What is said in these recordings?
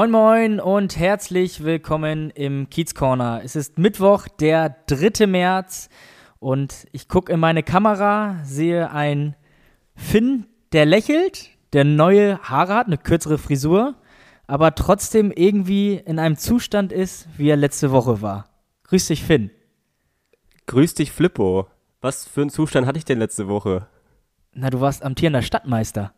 Moin Moin und herzlich willkommen im Kiez Corner. Es ist Mittwoch, der 3. März und ich gucke in meine Kamera, sehe einen Finn, der lächelt, der neue Haare hat, eine kürzere Frisur, aber trotzdem irgendwie in einem Zustand ist, wie er letzte Woche war. Grüß dich, Finn. Grüß dich, Flippo. Was für einen Zustand hatte ich denn letzte Woche? Na, du warst amtierender Stadtmeister.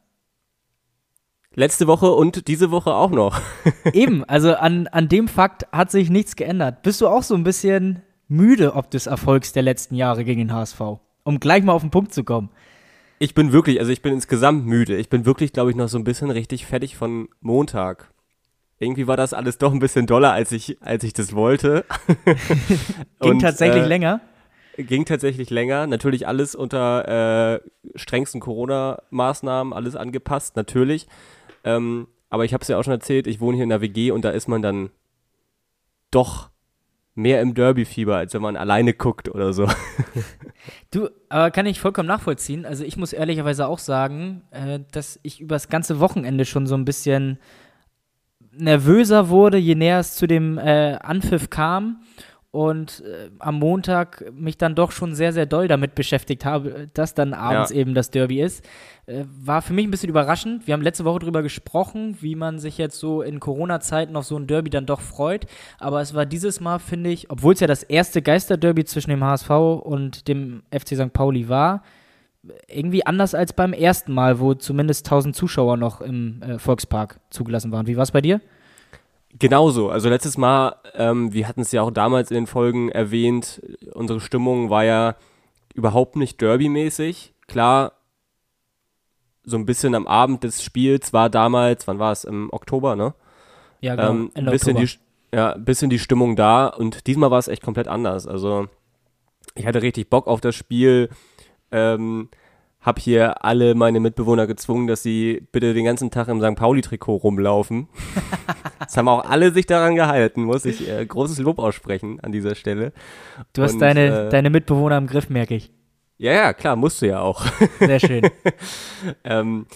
Letzte Woche und diese Woche auch noch. Eben, also an, an dem Fakt hat sich nichts geändert. Bist du auch so ein bisschen müde ob des Erfolgs der letzten Jahre gegen den HSV? Um gleich mal auf den Punkt zu kommen. Ich bin wirklich, also ich bin insgesamt müde. Ich bin wirklich, glaube ich, noch so ein bisschen richtig fertig von Montag. Irgendwie war das alles doch ein bisschen doller, als ich, als ich das wollte. Ging und, tatsächlich äh, länger? Ging tatsächlich länger. Natürlich alles unter äh, strengsten Corona-Maßnahmen, alles angepasst, natürlich. Ähm, aber ich habe es ja auch schon erzählt, ich wohne hier in der WG und da ist man dann doch mehr im Derby-Fieber, als wenn man alleine guckt oder so. Du, aber kann ich vollkommen nachvollziehen. Also ich muss ehrlicherweise auch sagen, äh, dass ich übers ganze Wochenende schon so ein bisschen nervöser wurde, je näher es zu dem äh, Anpfiff kam und äh, am Montag mich dann doch schon sehr, sehr doll damit beschäftigt habe, dass dann abends ja. eben das Derby ist. Äh, war für mich ein bisschen überraschend. Wir haben letzte Woche darüber gesprochen, wie man sich jetzt so in Corona-Zeiten auf so ein Derby dann doch freut. Aber es war dieses Mal, finde ich, obwohl es ja das erste Geisterderby zwischen dem HSV und dem FC St. Pauli war, irgendwie anders als beim ersten Mal, wo zumindest 1000 Zuschauer noch im äh, Volkspark zugelassen waren. Wie war es bei dir? Genauso. Also letztes Mal, ähm, wir hatten es ja auch damals in den Folgen erwähnt, unsere Stimmung war ja überhaupt nicht derbymäßig. Klar, so ein bisschen am Abend des Spiels war damals, wann war es? Im Oktober, ne? Ja, genau. Ähm, ein bisschen Oktober. die, ja, ein bisschen die Stimmung da und diesmal war es echt komplett anders. Also ich hatte richtig Bock auf das Spiel. Ähm, habe hier alle meine Mitbewohner gezwungen, dass sie bitte den ganzen Tag im St. Pauli-Trikot rumlaufen. das haben auch alle sich daran gehalten, muss ich äh, großes Lob aussprechen an dieser Stelle. Du hast Und, deine, äh, deine Mitbewohner im Griff, merke ich. Ja, ja, klar, musst du ja auch. Sehr schön. ähm,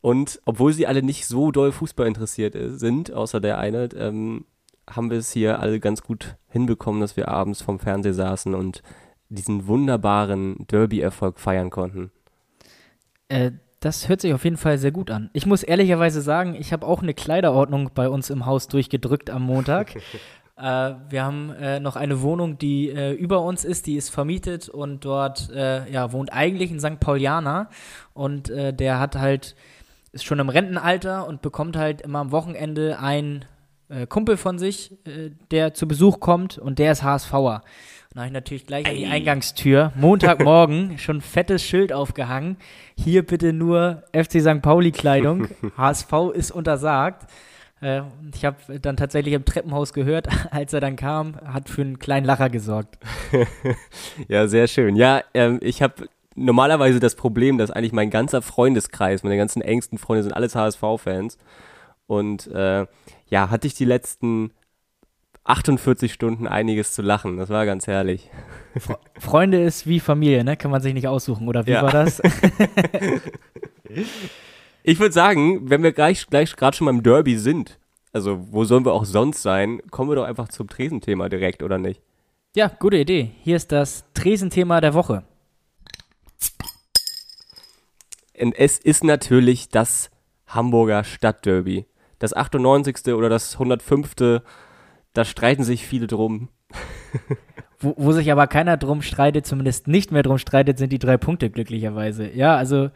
und obwohl sie alle nicht so doll Fußball interessiert äh, sind, außer der eine, ähm, haben wir es hier alle ganz gut hinbekommen, dass wir abends vom Fernseher saßen und diesen wunderbaren Derby-Erfolg feiern konnten. Äh, das hört sich auf jeden Fall sehr gut an. Ich muss ehrlicherweise sagen, ich habe auch eine Kleiderordnung bei uns im Haus durchgedrückt am Montag. äh, wir haben äh, noch eine Wohnung, die äh, über uns ist, die ist vermietet und dort äh, ja, wohnt eigentlich ein St. Paulianer und äh, der hat halt, ist schon im Rentenalter und bekommt halt immer am Wochenende einen Kumpel von sich, der zu Besuch kommt und der ist HSVer. Dann habe ich natürlich gleich an die Eingangstür, Montagmorgen, schon fettes Schild aufgehangen. Hier bitte nur FC St. Pauli-Kleidung. HSV ist untersagt. Äh, ich habe dann tatsächlich im Treppenhaus gehört, als er dann kam, hat für einen kleinen Lacher gesorgt. ja, sehr schön. Ja, ähm, ich habe normalerweise das Problem, dass eigentlich mein ganzer Freundeskreis, meine ganzen engsten Freunde sind alles HSV-Fans. Und äh, ja, hatte ich die letzten 48 Stunden einiges zu lachen. Das war ganz herrlich. Freunde ist wie Familie, ne? Kann man sich nicht aussuchen, oder wie ja. war das? ich würde sagen, wenn wir gleich, gleich gerade schon beim Derby sind, also wo sollen wir auch sonst sein, kommen wir doch einfach zum Tresenthema direkt, oder nicht? Ja, gute Idee. Hier ist das Tresenthema der Woche. Und es ist natürlich das Hamburger Stadtderby. Das 98. oder das 105 da streiten sich viele drum. wo, wo sich aber keiner drum streitet, zumindest nicht mehr drum streitet, sind die drei Punkte glücklicherweise. Ja, also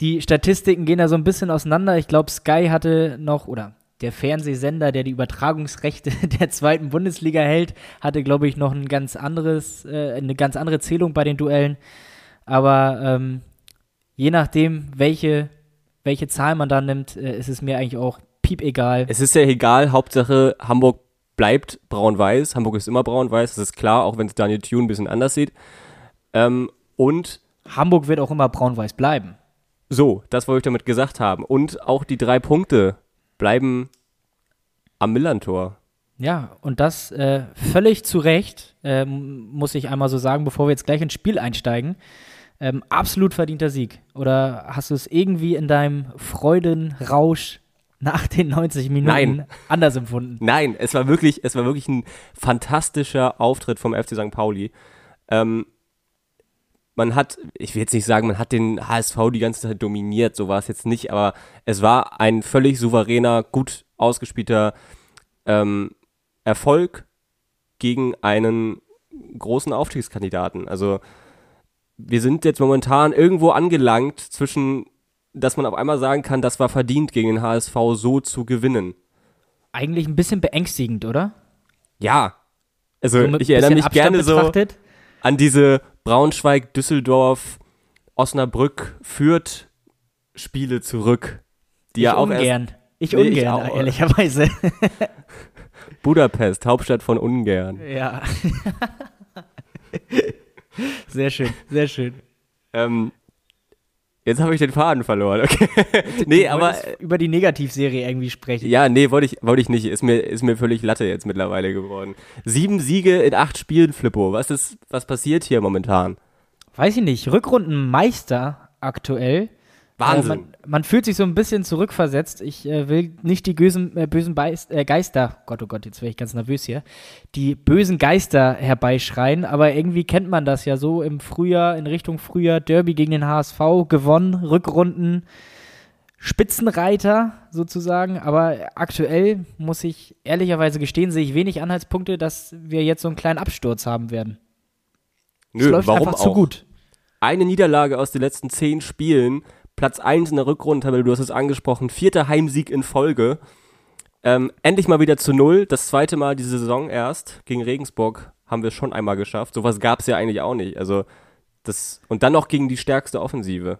die Statistiken gehen da so ein bisschen auseinander. Ich glaube, Sky hatte noch, oder der Fernsehsender, der die Übertragungsrechte der zweiten Bundesliga hält, hatte, glaube ich, noch ein ganz anderes, äh, eine ganz andere Zählung bei den Duellen. Aber ähm, je nachdem, welche welche Zahl man da nimmt, äh, ist es mir eigentlich auch piep egal. Es ist ja egal, Hauptsache Hamburg bleibt braun-weiß. Hamburg ist immer braun-weiß, das ist klar, auch wenn es Daniel Thune ein bisschen anders sieht. Ähm, und Hamburg wird auch immer braun-weiß bleiben. So, das wollte ich damit gesagt haben. Und auch die drei Punkte bleiben am Millantor. Ja, und das äh, völlig zu Recht, ähm, muss ich einmal so sagen, bevor wir jetzt gleich ins Spiel einsteigen. Ähm, absolut verdienter Sieg. Oder hast du es irgendwie in deinem Freudenrausch nach den 90 Minuten Nein. anders empfunden? Nein, es war wirklich, es war wirklich ein fantastischer Auftritt vom FC St. Pauli. Ähm, man hat, ich will jetzt nicht sagen, man hat den HSV die ganze Zeit dominiert, so war es jetzt nicht, aber es war ein völlig souveräner, gut ausgespielter ähm, Erfolg gegen einen großen Aufstiegskandidaten. Also wir sind jetzt momentan irgendwo angelangt zwischen, dass man auf einmal sagen kann, das war verdient, gegen den HSV so zu gewinnen. Eigentlich ein bisschen beängstigend, oder? Ja. Also So ich erinnere mich Abstand gerne so betrachtet. an diese Braunschweig, Düsseldorf, Osnabrück, Fürth Spiele zurück, die ich ja auch erst ungern. Ich Nee, ich ungern, auch. ehrlicherweise. Budapest, Hauptstadt von Ungarn. ja. sehr schön, sehr schön. Ähm, jetzt habe ich den Faden verloren. Okay. nee, aber wolltest über die Negativserie irgendwie sprechen. ja, nee, wollte ich, wollte ich nicht. Ist mir, ist mir völlig Latte jetzt mittlerweile geworden. Sieben Siege in acht Spielen, Flippo. Was ist, was passiert hier momentan? Weiß ich nicht, Rückrundenmeister aktuell. Wahnsinn. Äh, man, man fühlt sich so ein bisschen zurückversetzt. Ich äh, will nicht die bösen, äh, bösen Beist, äh, Geister, Gott, oh Gott, jetzt wäre ich ganz nervös hier, die bösen Geister herbeischreien, aber irgendwie kennt man das ja so im Frühjahr, in Richtung Frühjahr, Derby gegen den HSV, gewonnen, Rückrunden, Spitzenreiter sozusagen, aber aktuell muss ich ehrlicherweise gestehen, sehe ich wenig Anhaltspunkte, dass wir jetzt so einen kleinen Absturz haben werden. es Nö, läuft warum einfach auch? zu gut. Eine Niederlage aus den letzten zehn Spielen, Platz 1 in der Rückrundentabelle, du hast es angesprochen, vierter Heimsieg in Folge. Ähm, endlich mal wieder zu null, das zweite Mal diese Saison erst. Gegen Regensburg haben wir es schon einmal geschafft. Sowas gab es ja eigentlich auch nicht. Also das, und dann noch gegen die stärkste Offensive.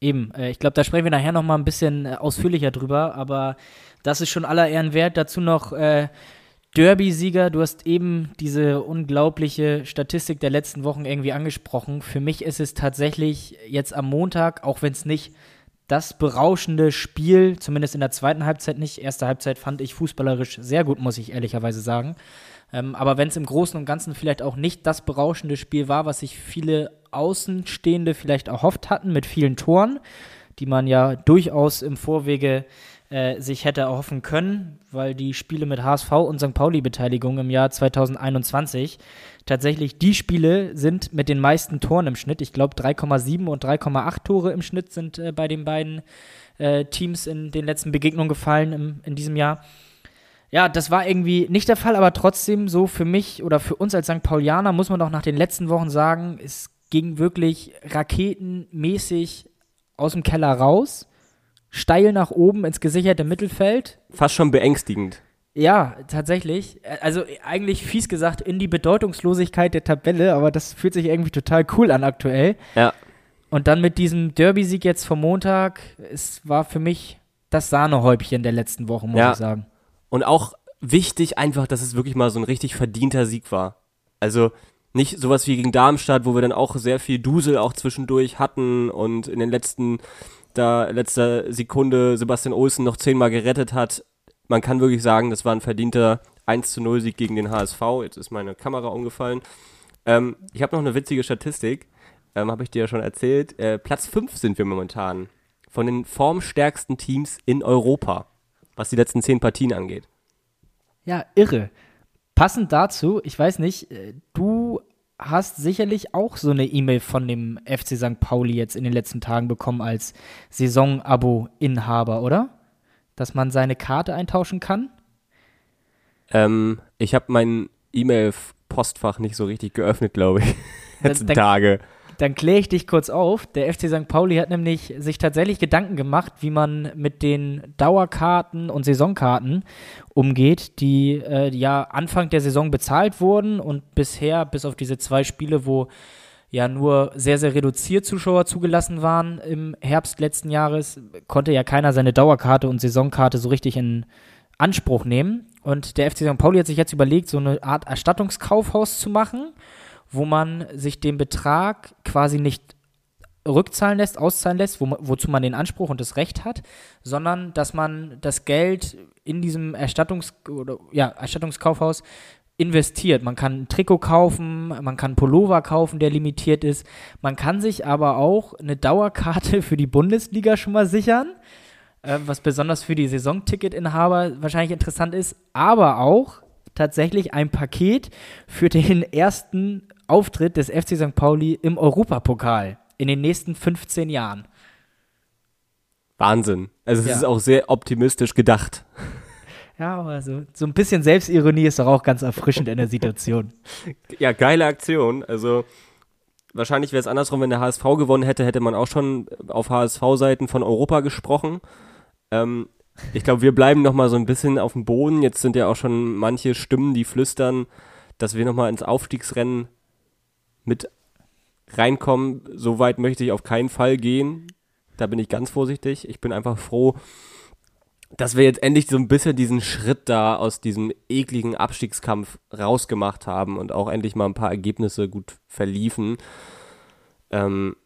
Eben, äh, ich glaube, da sprechen wir nachher noch mal ein bisschen äh, ausführlicher drüber, aber das ist schon aller Ehren wert. Dazu noch äh, Derby-Sieger. Du hast eben diese unglaubliche Statistik der letzten Wochen irgendwie angesprochen. Für mich ist es tatsächlich jetzt am Montag, auch wenn es nicht das berauschende Spiel, zumindest in der zweiten Halbzeit nicht. Erste Halbzeit fand ich fußballerisch sehr gut, muss ich ehrlicherweise sagen. Ähm, aber wenn es im Großen und Ganzen vielleicht auch nicht das berauschende Spiel war, was sich viele Außenstehende vielleicht erhofft hatten mit vielen Toren, die man ja durchaus im Vorwege äh, sich hätte erhoffen können, weil die Spiele mit HSV und St. Pauli-Beteiligung im Jahr 2021 tatsächlich die Spiele sind mit den meisten Toren im Schnitt. Ich glaube 3,7 und 3,8 Tore im Schnitt sind äh, bei den beiden äh, Teams in den letzten Begegnungen gefallen im, in diesem Jahr. Ja, das war irgendwie nicht der Fall, aber trotzdem so für mich oder für uns als St. Paulianer muss man doch nach den letzten Wochen sagen, es ging wirklich raketenmäßig aus dem Keller raus, steil nach oben ins gesicherte Mittelfeld. Fast schon beängstigend. Ja, tatsächlich. Also eigentlich fies gesagt in die Bedeutungslosigkeit der Tabelle, aber das fühlt sich irgendwie total cool an aktuell. Ja. Und dann mit diesem Derby-Sieg jetzt vom Montag, es war für mich das Sahnehäubchen der letzten Woche, muss Ja. ich sagen. Und auch wichtig einfach, dass es wirklich mal so ein richtig verdienter Sieg war. Also nicht sowas wie gegen Darmstadt, wo wir dann auch sehr viel Dusel auch zwischendurch hatten und in den letzten, da letzter Sekunde Sebastian Olsen noch zehnmal gerettet hat. Man kann wirklich sagen, das war ein verdienter 1 zu 0 Sieg gegen den HSV. Jetzt ist meine Kamera umgefallen. Ähm, ich habe noch eine witzige Statistik, ähm, habe ich dir ja schon erzählt. Äh, Platz 5 sind wir momentan von den formstärksten Teams in Europa, was die letzten zehn Partien angeht. Ja, irre. Passend dazu, ich weiß nicht, äh, du hast sicherlich auch so eine E-Mail von dem FC St. Pauli jetzt in den letzten Tagen bekommen als Saison-Abo-Inhaber, oder? Dass man seine Karte eintauschen kann? Ähm, ich habe mein E-Mail-Postfach nicht so richtig geöffnet, glaube ich. Letzten Tage. Dann kläre ich dich kurz auf. Der FC St. Pauli hat nämlich sich tatsächlich Gedanken gemacht, wie man mit den Dauerkarten und Saisonkarten umgeht, die äh, ja Anfang der Saison bezahlt wurden und bisher, bis auf diese zwei Spiele, wo ja nur sehr, sehr reduziert Zuschauer zugelassen waren im Herbst letzten Jahres, konnte ja keiner seine Dauerkarte und Saisonkarte so richtig in Anspruch nehmen. Und der FC St. Pauli hat sich jetzt überlegt, so eine Art Erstattungskaufhaus zu machen, wo man sich den Betrag quasi nicht rückzahlen lässt, auszahlen lässt, wo, wozu man den Anspruch und das Recht hat, sondern dass man das Geld in diesem Erstattungs oder, ja, Erstattungskaufhaus investiert. Man kann ein Trikot kaufen, man kann Pullover kaufen, der limitiert ist. Man kann sich aber auch eine Dauerkarte für die Bundesliga schon mal sichern, äh, was besonders für die Saisonticketinhaber wahrscheinlich interessant ist, aber auch tatsächlich ein Paket für den ersten Auftritt des FC St. Pauli im Europapokal in den nächsten 15 Jahren. Wahnsinn. Also es ja. ist auch sehr optimistisch gedacht. Ja, aber so, so ein bisschen Selbstironie ist doch auch ganz erfrischend in der Situation. Ja, geile Aktion. Also wahrscheinlich wäre es andersrum, wenn der HSV gewonnen hätte, hätte man auch schon auf HSV-Seiten von Europa gesprochen. Ähm, ich glaube, wir bleiben noch mal so ein bisschen auf dem Boden. Jetzt sind ja auch schon manche Stimmen, die flüstern, dass wir noch mal ins Aufstiegsrennen mit reinkommen. So weit möchte ich auf keinen Fall gehen. Da bin ich ganz vorsichtig. Ich bin einfach froh, dass wir jetzt endlich so ein bisschen diesen Schritt da aus diesem ekligen Abstiegskampf rausgemacht haben und auch endlich mal ein paar Ergebnisse gut verliefen. Ähm,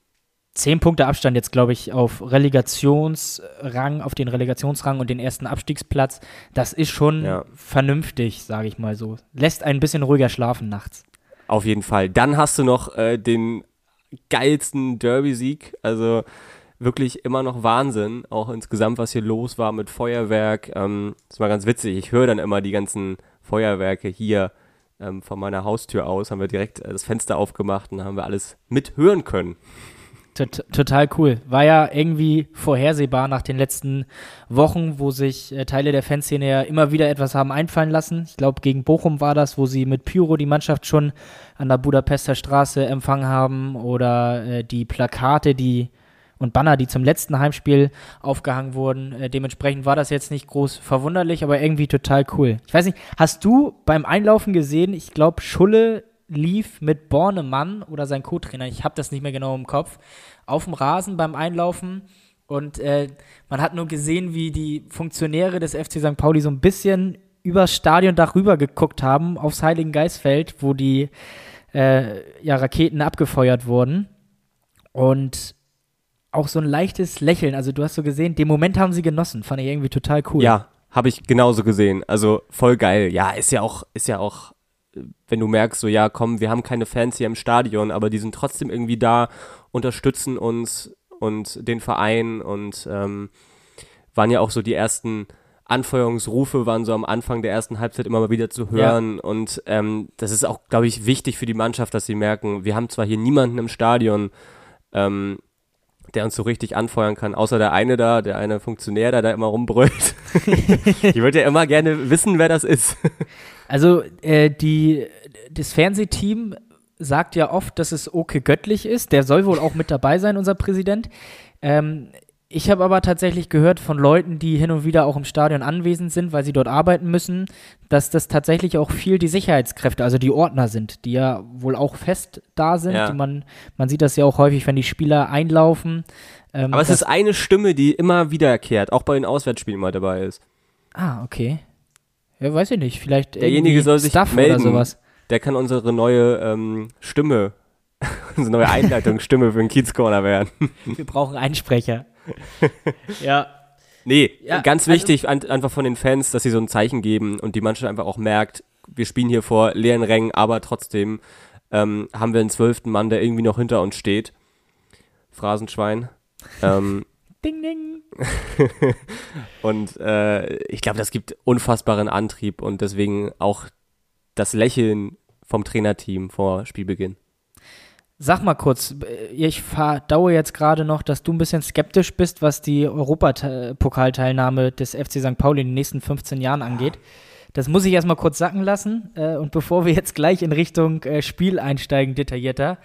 Zehn Punkte Abstand jetzt, glaube ich, auf Relegationsrang, auf den Relegationsrang und den ersten Abstiegsplatz. Das ist schon ja. vernünftig, sage ich mal so. Lässt ein bisschen ruhiger schlafen nachts. Auf jeden Fall. Dann hast du noch äh, den geilsten Derby-Sieg. Also wirklich immer noch Wahnsinn, auch insgesamt, was hier los war mit Feuerwerk. Ähm, das war ganz witzig. Ich höre dann immer die ganzen Feuerwerke hier ähm, von meiner Haustür aus. Haben wir direkt äh, das Fenster aufgemacht und haben wir alles mithören können. Tot, total cool. War ja irgendwie vorhersehbar nach den letzten Wochen, wo sich äh, Teile der Fanszene ja immer wieder etwas haben einfallen lassen. Ich glaube, gegen Bochum war das, wo sie mit Pyro die Mannschaft schon an der Budapester Straße empfangen haben oder äh, die Plakate, die und Banner, die zum letzten Heimspiel aufgehangen wurden. Äh, dementsprechend war das jetzt nicht groß verwunderlich, aber irgendwie total cool. Ich weiß nicht, hast du beim Einlaufen gesehen, ich glaube, Schulle lief mit Bornemann oder sein Co-Trainer, ich habe das nicht mehr genau im Kopf, auf dem Rasen beim Einlaufen. Und äh, man hat nur gesehen, wie die Funktionäre des FC St. Pauli so ein bisschen übers Stadion darüber geguckt haben, aufs Heiligen Geistfeld, wo die äh, ja, Raketen abgefeuert wurden. Und auch so ein leichtes Lächeln. Also du hast so gesehen, den Moment haben sie genossen. Fand ich irgendwie total cool. Ja, habe ich genauso gesehen. Also voll geil. Ja, ist ja auch, ist ja auch, wenn du merkst, so ja, komm, wir haben keine Fans hier im Stadion, aber die sind trotzdem irgendwie da, unterstützen uns und den Verein und ähm, waren ja auch so die ersten Anfeuerungsrufe waren so am Anfang der ersten Halbzeit immer mal wieder zu hören. Ja. Und ähm, das ist auch, glaube ich, wichtig für die Mannschaft, dass sie merken, wir haben zwar hier niemanden im Stadion, ähm, der uns so richtig anfeuern kann, außer der eine da, der eine Funktionär, der da immer rumbrüllt. ich würde ja immer gerne wissen, wer das ist. Also äh, die, das Fernsehteam sagt ja oft, dass es Oke göttlich ist. Der soll wohl auch mit dabei sein, unser Präsident. Ähm, ich habe aber tatsächlich gehört von Leuten, die hin und wieder auch im Stadion anwesend sind, weil sie dort arbeiten müssen, dass das tatsächlich auch viel die Sicherheitskräfte, also die Ordner sind, die ja wohl auch fest da sind. Ja. man, man sieht das ja auch häufig, wenn die Spieler einlaufen. Ähm, aber es ist eine Stimme, die immer wiederkehrt, auch bei den Auswärtsspielen mal dabei ist. Ah, okay. Ja, weiß ich nicht. Vielleicht derjenige soll sich Stuff melden. Oder sowas. Der kann unsere neue ähm, Stimme, unsere neue Einleitungsstimme für den Kiezcorner werden. Wir brauchen einen Sprecher. ja. Nee, ja, ganz also wichtig also, einfach von den Fans, dass sie so ein Zeichen geben und die Mannschaft einfach auch merkt, wir spielen hier vor leeren Rängen, aber trotzdem ähm, haben wir einen zwölften Mann, der irgendwie noch hinter uns steht. Phrasenschwein. ähm, ding, ding. und äh, ich glaube, das gibt unfassbaren Antrieb und deswegen auch das Lächeln vom Trainerteam vor Spielbeginn. Sag mal kurz, ich verdaue jetzt gerade noch, dass du ein bisschen skeptisch bist, was die Europapokalteilnahme des FC St. Pauli in den nächsten 15 Jahren angeht. Das muss ich erstmal kurz sacken lassen. Äh, und bevor wir jetzt gleich in Richtung äh, Spiel einsteigen, detaillierter,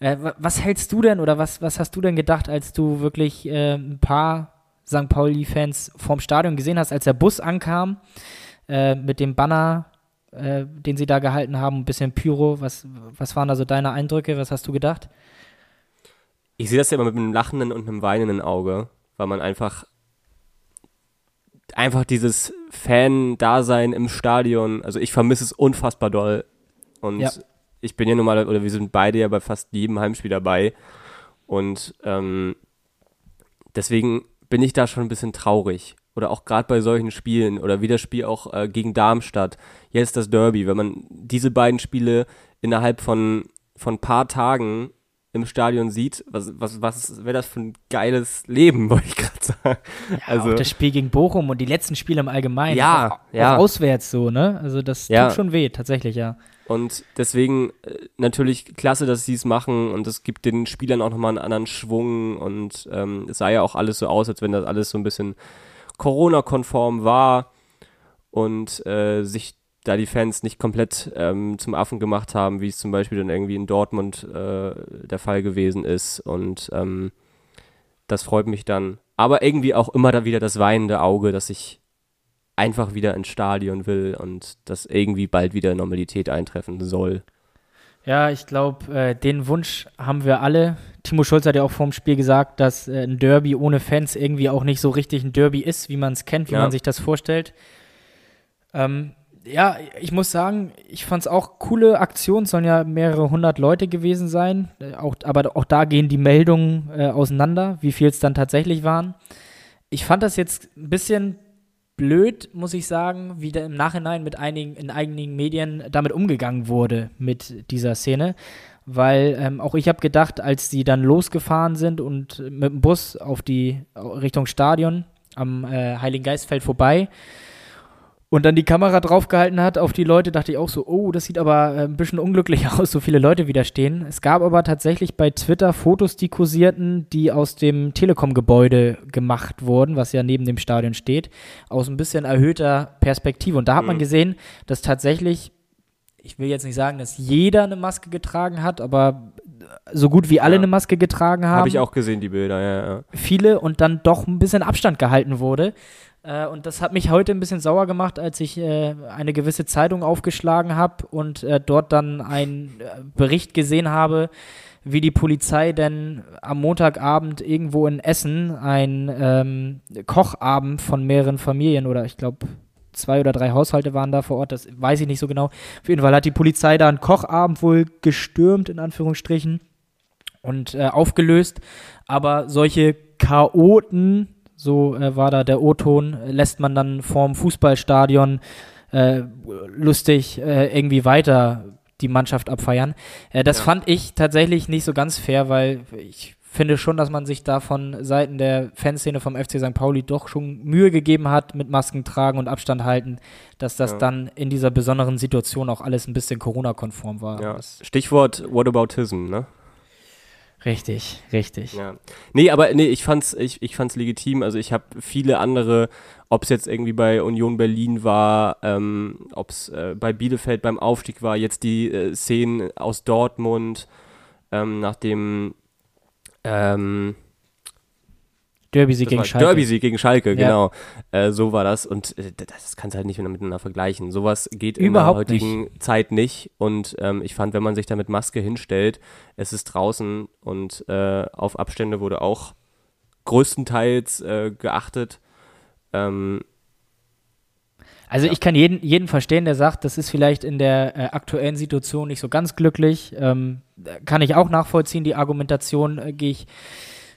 äh, was hältst du denn oder was, was hast du denn gedacht, als du wirklich ein paar St. Pauli-Fans vorm Stadion gesehen hast, als der Bus ankam mit dem Banner äh, den sie da gehalten haben, ein bisschen Pyro. Was, was waren da so deine Eindrücke? Was hast du gedacht? Ich sehe das ja immer mit einem lachenden und einem weinenden Auge, weil man einfach einfach dieses Fan-Dasein im Stadion, also ich vermisse es unfassbar doll. Und ja. ich bin ja nun mal, oder wir sind beide ja bei fast jedem Heimspiel dabei. Und ähm, deswegen bin ich da schon ein bisschen traurig. Oder auch gerade bei solchen Spielen oder wie das Spiel auch äh, gegen Darmstadt. Jetzt das Derby, wenn man diese beiden Spiele innerhalb von von paar Tagen im Stadion sieht, was, was, was wäre das für ein geiles Leben, wollte ich gerade sagen. Ja, also, auch das Spiel gegen Bochum und die letzten Spiele im Allgemeinen. Ja, auch, ja. Auch auswärts so, ne? Also das ja. tut schon weh, tatsächlich, ja. Und deswegen äh, natürlich klasse, dass sie es machen und es gibt den Spielern auch nochmal einen anderen Schwung und ähm, es sah ja auch alles so aus, als wenn das alles so ein bisschen Corona-konform war und äh, sich da die Fans nicht komplett ähm, zum Affen gemacht haben, wie es zum Beispiel dann irgendwie in Dortmund äh, der Fall gewesen ist. Und ähm, das freut mich dann. Aber irgendwie auch immer da wieder das weinende Auge, dass ich einfach wieder ins Stadion will und dass irgendwie bald wieder Normalität eintreffen soll. Ja, ich glaube, äh, den Wunsch haben wir alle. Timo Schulz hat ja auch vorm Spiel gesagt, dass äh, ein Derby ohne Fans irgendwie auch nicht so richtig ein Derby ist, wie man es kennt, wie ja. man sich das vorstellt. Ähm, ja, ich muss sagen, ich fand es auch coole Aktionen, sollen ja mehrere hundert Leute gewesen sein. Äh, auch, aber auch da gehen die Meldungen äh, auseinander, wie viel es dann tatsächlich waren. Ich fand das jetzt ein bisschen blöd, muss ich sagen, wie da im Nachhinein mit einigen, in einigen Medien damit umgegangen wurde mit dieser Szene. Weil ähm, auch ich habe gedacht, als die dann losgefahren sind und mit dem Bus auf die Richtung Stadion am äh, Heiligen Geistfeld vorbei, und dann die Kamera draufgehalten hat auf die Leute, dachte ich auch so, oh, das sieht aber äh, ein bisschen unglücklich aus, so viele Leute wieder stehen. Es gab aber tatsächlich bei Twitter Fotos, die kursierten, die aus dem Telekom-Gebäude gemacht wurden, was ja neben dem Stadion steht, aus ein bisschen erhöhter Perspektive. Und da hat mhm. man gesehen, dass tatsächlich, ich will jetzt nicht sagen, dass jeder eine Maske getragen hat, aber so gut wie alle ja. eine Maske getragen haben. Habe ich auch gesehen, die Bilder, ja, ja. Viele und dann doch ein bisschen Abstand gehalten wurde. Äh, und das hat mich heute ein bisschen sauer gemacht, als ich äh, eine gewisse Zeitung aufgeschlagen habe und äh, dort dann einen äh, Bericht gesehen habe, wie die Polizei denn am Montagabend irgendwo in Essen ein ähm, Kochabend von mehreren Familien oder ich glaube zwei oder drei Haushalte waren da vor Ort, das weiß ich nicht so genau. Auf jeden Fall hat die Polizei da einen Kochabend wohl gestürmt, in Anführungsstrichen, und äh, aufgelöst. Aber solche Chaoten so äh, war da der O-Ton, lässt man dann vorm Fußballstadion äh, lustig äh, irgendwie weiter die Mannschaft abfeiern. Äh, das ja. fand ich tatsächlich nicht so ganz fair, weil ich finde schon, dass man sich da von Seiten der Fanszene vom FC St. Pauli doch schon Mühe gegeben hat mit Masken tragen und Abstand halten, dass das ja. dann in dieser besonderen Situation auch alles ein bisschen Corona-konform war. Ja. Stichwort Whataboutism, ne? Richtig, richtig. Ja. Nee, aber nee, ich fand's, ich, ich fand's legitim. Also ich habe viele andere, ob es jetzt irgendwie bei Union Berlin war, ähm, ob es äh, bei Bielefeld beim Aufstieg war, jetzt die äh, Szenen aus Dortmund, ähm, nachdem ähm, Derby-Sieg gegen Schalke. Derby-Sieg gegen Schalke, ja. genau. Äh, so war das. Und äh, das kannst du halt nicht miteinander vergleichen. Sowas geht Überhaupt in der heutigen nicht. Zeit nicht. Und ähm, ich fand, wenn man sich da mit Maske hinstellt, es ist draußen und äh, auf Abstände wurde auch größtenteils äh, geachtet. Ähm, also ja. ich kann jeden, jeden verstehen, der sagt, das ist vielleicht in der äh, aktuellen Situation nicht so ganz glücklich. Ähm, kann ich auch nachvollziehen, die Argumentation äh, gehe ich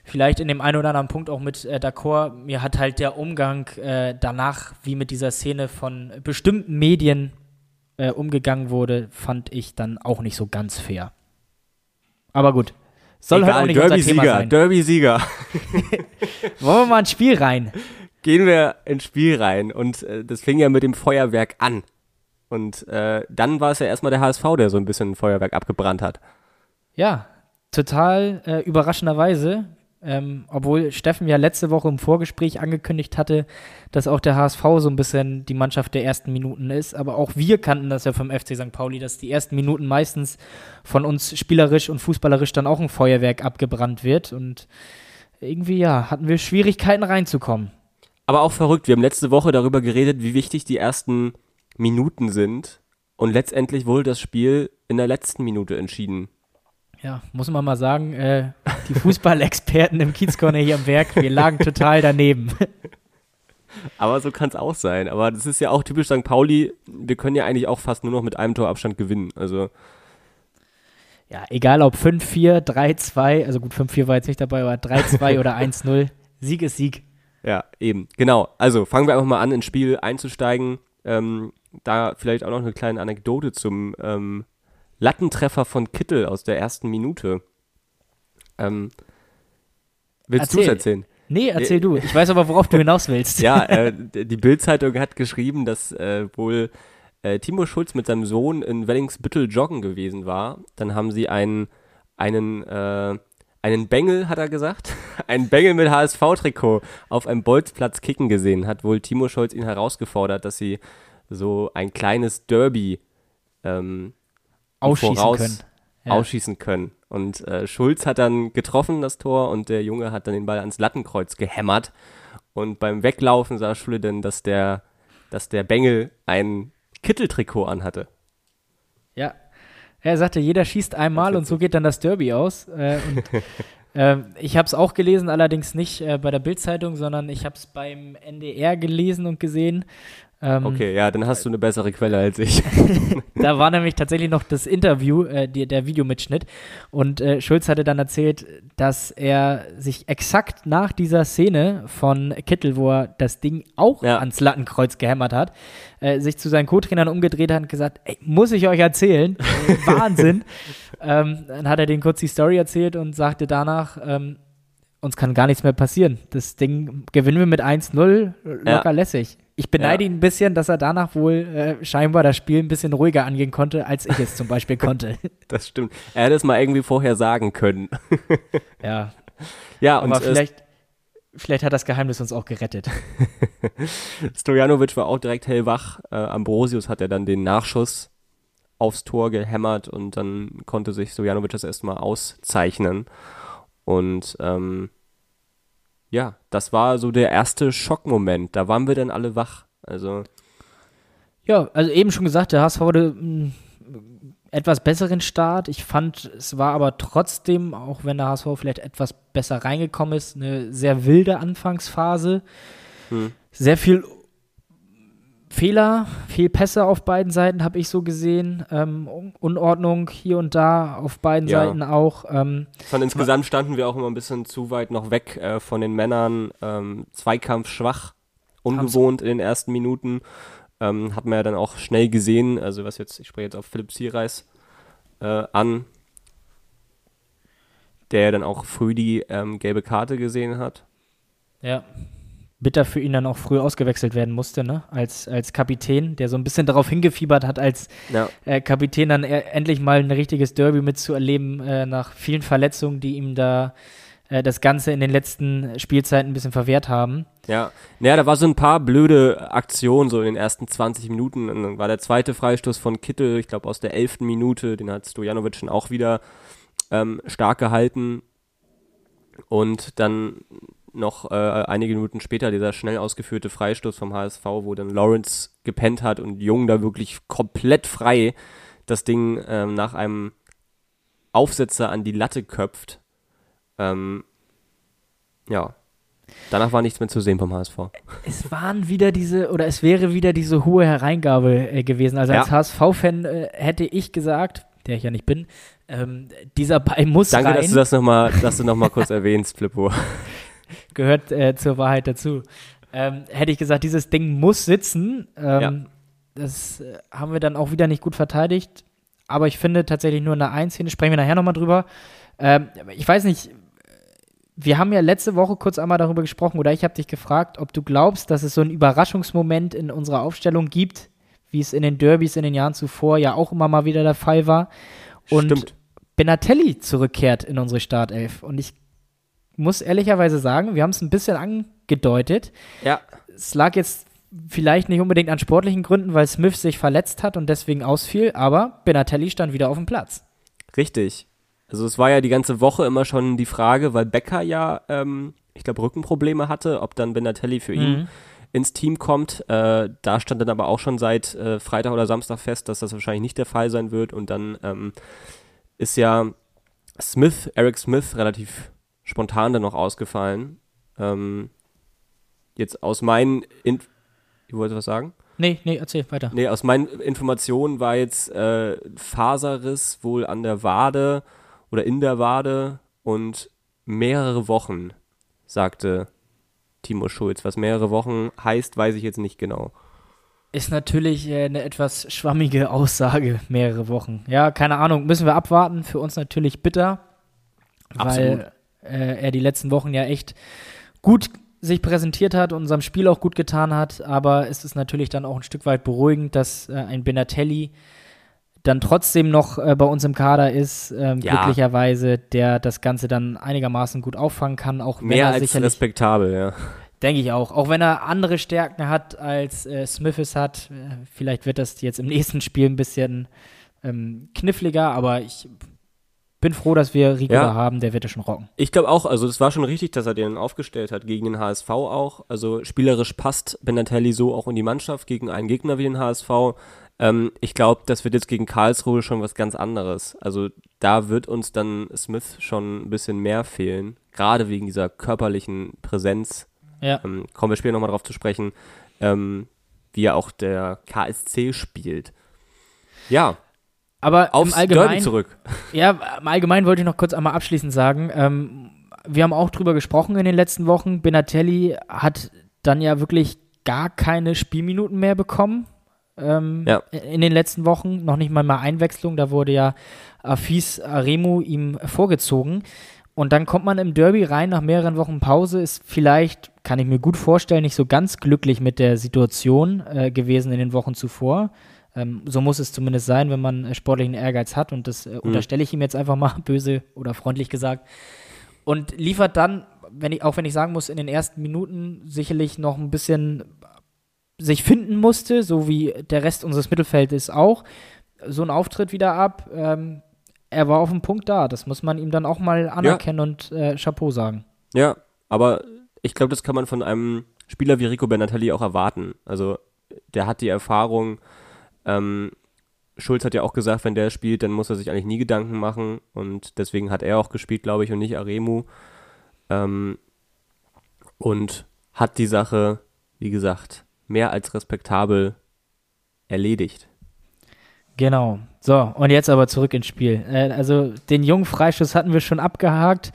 vielleicht in dem einen oder anderen Punkt auch mit äh, d'accord. Mir hat halt der Umgang äh, danach, wie mit dieser Szene von bestimmten Medien äh, umgegangen wurde, fand ich dann auch nicht so ganz fair. Aber gut. Soll Egal, halt auch nicht Derby-Sieger, Derby-Sieger. Wollen wir mal ins Spiel rein? Gehen wir ins Spiel rein. Und äh, das fing ja mit dem Feuerwerk an. Und äh, dann war es ja erstmal der HSV, der so ein bisschen Feuerwerk abgebrannt hat. Ja, total äh, überraschenderweise. Ähm, obwohl Steffen ja letzte Woche im Vorgespräch angekündigt hatte, dass auch der HSV so ein bisschen die Mannschaft der ersten Minuten ist. Aber auch wir kannten das ja vom FC St. Pauli, dass die ersten Minuten meistens von uns spielerisch und fußballerisch dann auch ein Feuerwerk abgebrannt wird. Und irgendwie, ja, hatten wir Schwierigkeiten reinzukommen. Aber auch verrückt. Wir haben letzte Woche darüber geredet, wie wichtig die ersten Minuten sind. Und letztendlich wurde das Spiel in der letzten Minute entschieden. Ja, muss man mal sagen, äh, die Fußballexperten im Kiezkorner hier am Werk, wir lagen total daneben. Aber so kann es auch sein. Aber das ist ja auch typisch St. Pauli. Wir können ja eigentlich auch fast nur noch mit einem Torabstand gewinnen. Also ja, egal ob 5-4, 3-2, also gut, 5-4 war jetzt nicht dabei, aber 3-2 oder 1-0, Sieg ist Sieg. Ja, eben. Genau. Also fangen wir einfach mal an, ins Spiel einzusteigen. Ähm, da vielleicht auch noch eine kleine Anekdote zum ähm, Lattentreffer von Kittel aus der ersten Minute. Ähm, willst du es erzählen? Nee, erzähl du. Ich weiß aber, worauf du hinaus willst. Ja, äh, die Bild-Zeitung hat geschrieben, dass äh, wohl äh, Timo Schulz mit seinem Sohn in Wellingsbüttel joggen gewesen war. Dann haben sie einen, einen, äh, einen Bengel, hat er gesagt, einen Bengel mit HSV-Trikot auf einem Bolzplatz kicken gesehen. Hat wohl Timo Schulz ihn herausgefordert, dass sie so ein kleines Derby ähm, ausschießen können. Ja. Ausschießen können. Und äh, Schulz hat dann getroffen, das Tor, und der Junge hat dann den Ball ans Lattenkreuz gehämmert. Und beim Weglaufen sah Schule dann, dass der, dass der Bengel ein Kitteltrikot anhatte. Ja. Er sagte, jeder schießt einmal und so geht dann das Derby aus. Äh, und, äh, ich habe es auch gelesen, allerdings nicht äh, bei der Bildzeitung, sondern ich habe es beim NDR gelesen und gesehen. Ähm, okay, ja, dann hast du eine bessere Quelle als ich. da war nämlich tatsächlich noch das Interview, äh, die, der Videomitschnitt. Und äh, Schulz hatte dann erzählt, dass er sich exakt nach dieser Szene von Kittel, wo er das Ding auch ja. ans Lattenkreuz gehämmert hat, äh, sich zu seinen Co-Trainern umgedreht hat und gesagt, ey, muss ich euch erzählen? Wahnsinn. ähm, dann hat er denen kurz die Story erzählt und sagte danach, ähm, uns kann gar nichts mehr passieren. Das Ding gewinnen wir mit 1-0 locker ja. lässig. Ich beneide ja. ihn ein bisschen, dass er danach wohl äh, scheinbar das Spiel ein bisschen ruhiger angehen konnte, als ich es zum Beispiel konnte. Das stimmt. Er hätte es mal irgendwie vorher sagen können. ja. Ja, aber und vielleicht, vielleicht hat das Geheimnis uns auch gerettet. Stojanovic war auch direkt hellwach. Äh, Ambrosius hat ja dann den Nachschuss aufs Tor gehämmert und dann konnte sich Stojanovic das erstmal auszeichnen. Und ähm, ja, das war so der erste Schockmoment. Da waren wir dann alle wach. Also. Ja, also eben schon gesagt, der HSV hatte einen etwas besseren Start. Ich fand, es war aber trotzdem, auch wenn der HSV vielleicht etwas besser reingekommen ist, eine sehr wilde Anfangsphase. Hm. Sehr viel Fehler, Fehlpässe auf beiden Seiten habe ich so gesehen. Ähm, Unordnung hier und da auf beiden ja. Seiten auch. Ähm, Von insgesamt standen wir auch immer ein bisschen zu weit noch weg äh, von den Männern. Ähm, Zweikampf schwach, ungewohnt in den ersten Minuten. Ähm, hat man ja dann auch schnell gesehen. Also was jetzt, ich spreche jetzt auf Philipp Zierreis äh, an, der dann auch früh die ähm, gelbe Karte gesehen hat. Ja bitter für ihn dann auch früh ausgewechselt werden musste, ne? Als, als Kapitän, der so ein bisschen darauf hingefiebert hat, als ja. äh, Kapitän dann er, endlich mal ein richtiges Derby mitzuerleben, äh, nach vielen Verletzungen, die ihm da äh, das Ganze in den letzten Spielzeiten ein bisschen verwehrt haben. Ja, naja, da war so ein paar blöde Aktionen so in den ersten 20 Minuten. Und dann war der zweite Freistoß von Kittel, ich glaube aus der elften Minute, den hat Stojanovic schon auch wieder ähm, stark gehalten. Und dann noch äh, einige Minuten später dieser schnell ausgeführte Freistoß vom HSV, wo dann Lawrence gepennt hat und Jung da wirklich komplett frei das Ding ähm, nach einem Aufsetzer an die Latte köpft. Ähm, ja. Danach war nichts mehr zu sehen vom HSV. Es waren wieder diese, oder es wäre wieder diese hohe Hereingabe äh, gewesen. Also als ja. HSV-Fan äh, hätte ich gesagt, der ich ja nicht bin, ähm, dieser Ball muss Danke, rein. dass du das nochmal, dass du noch mal kurz erwähnst, Flippo gehört äh, zur Wahrheit dazu. Ähm, hätte ich gesagt, dieses Ding muss sitzen. Ähm, ja. Das äh, haben wir dann auch wieder nicht gut verteidigt. Aber ich finde tatsächlich nur in der 1 Szene, sprechen wir nachher nochmal drüber. Ähm, ich weiß nicht, wir haben ja letzte Woche kurz einmal darüber gesprochen, oder ich habe dich gefragt, ob du glaubst, dass es so einen Überraschungsmoment in unserer Aufstellung gibt, wie es in den Derbys in den Jahren zuvor ja auch immer mal wieder der Fall war. Und Stimmt. Benatelli zurückkehrt in unsere Startelf. Und ich muss ehrlicherweise sagen, wir haben es ein bisschen angedeutet. Ja. Es lag jetzt vielleicht nicht unbedingt an sportlichen Gründen, weil Smith sich verletzt hat und deswegen ausfiel, aber Benatelli stand wieder auf dem Platz. Richtig. Also es war ja die ganze Woche immer schon die Frage, weil Becker ja, ähm, ich glaube, Rückenprobleme hatte, ob dann Benatelli für ihn mhm. ins Team kommt. Äh, da stand dann aber auch schon seit äh, Freitag oder Samstag fest, dass das wahrscheinlich nicht der Fall sein wird. Und dann ähm, ist ja Smith, Eric Smith, relativ spontan dann noch ausgefallen. Ähm, jetzt aus meinen. In ich wollte was sagen? Nee, nee, erzähl weiter. Nee, aus meinen Informationen war jetzt äh, Faserriss wohl an der Wade oder in der Wade und mehrere Wochen, sagte Timo Schulz. Was mehrere Wochen heißt, weiß ich jetzt nicht genau. Ist natürlich äh, eine etwas schwammige Aussage, mehrere Wochen. Ja, keine Ahnung, müssen wir abwarten. Für uns natürlich bitter, Absolut. weil äh, er die letzten Wochen ja echt gut sich präsentiert hat, unserem Spiel auch gut getan hat. Aber es ist natürlich dann auch ein Stück weit beruhigend, dass äh, ein Benatelli dann trotzdem noch äh, bei uns im Kader ist, ähm, Ja. glücklicherweise, der das Ganze dann einigermaßen gut auffangen kann, auch Mehr als respektabel, ja. Denke ich auch. Auch wenn er andere Stärken hat, als äh, Smith es hat. Äh, vielleicht wird das jetzt im nächsten Spiel ein bisschen ähm, kniffliger, aber ich bin froh, dass wir Rico Ja. da haben. Der wird es schon rocken. Ich glaube auch, also das war schon richtig, dass er den aufgestellt hat gegen den HSV auch. Also spielerisch passt Benatelli so auch in die Mannschaft gegen einen Gegner wie den HSV. Ähm, ich glaube, das wird jetzt gegen Karlsruhe schon was ganz anderes. Also da wird uns dann Smith schon ein bisschen mehr fehlen, gerade wegen dieser körperlichen Präsenz. Ja. Ähm, kommen wir später nochmal drauf zu sprechen, ähm, wie ja auch der KSC spielt. Ja, Aber im aufs Derby Allgemeinen, zurück. ja, im Allgemeinen wollte ich noch kurz einmal abschließend sagen, ähm, wir haben auch drüber gesprochen in den letzten Wochen. Benatelli hat dann ja wirklich gar keine Spielminuten mehr bekommen. Ähm, Ja. In den letzten Wochen noch nicht mal mal Einwechslung. Da wurde ja Afis Aremu ihm vorgezogen. Und dann kommt man im Derby rein nach mehreren Wochen Pause, ist vielleicht, kann ich mir gut vorstellen, nicht so ganz glücklich mit der Situation äh, gewesen in den Wochen zuvor. Ähm, so muss es zumindest sein, wenn man äh, sportlichen Ehrgeiz hat. Und das äh, unterstelle ich ihm jetzt einfach mal, böse oder freundlich gesagt. Und liefert dann, wenn ich, auch wenn ich sagen muss, in den ersten Minuten sicherlich noch ein bisschen sich finden musste, so wie der Rest unseres Mittelfeldes auch, so ein Auftritt wieder ab. Ähm, er war auf dem Punkt da. Das muss man ihm dann auch mal anerkennen und äh, Chapeau sagen. Ja, aber ich glaube, das kann man von einem Spieler wie Rico Benatelli auch erwarten. Also der hat die Erfahrung. Ähm, Schulz hat ja auch gesagt, wenn der spielt, dann muss er sich eigentlich nie Gedanken machen und deswegen hat er auch gespielt, glaube ich, und nicht Aremu. Ähm, und hat die Sache, wie gesagt, mehr als respektabel erledigt. Genau. So, und jetzt aber zurück ins Spiel. Äh, also den jungen Freischuss hatten wir schon abgehakt.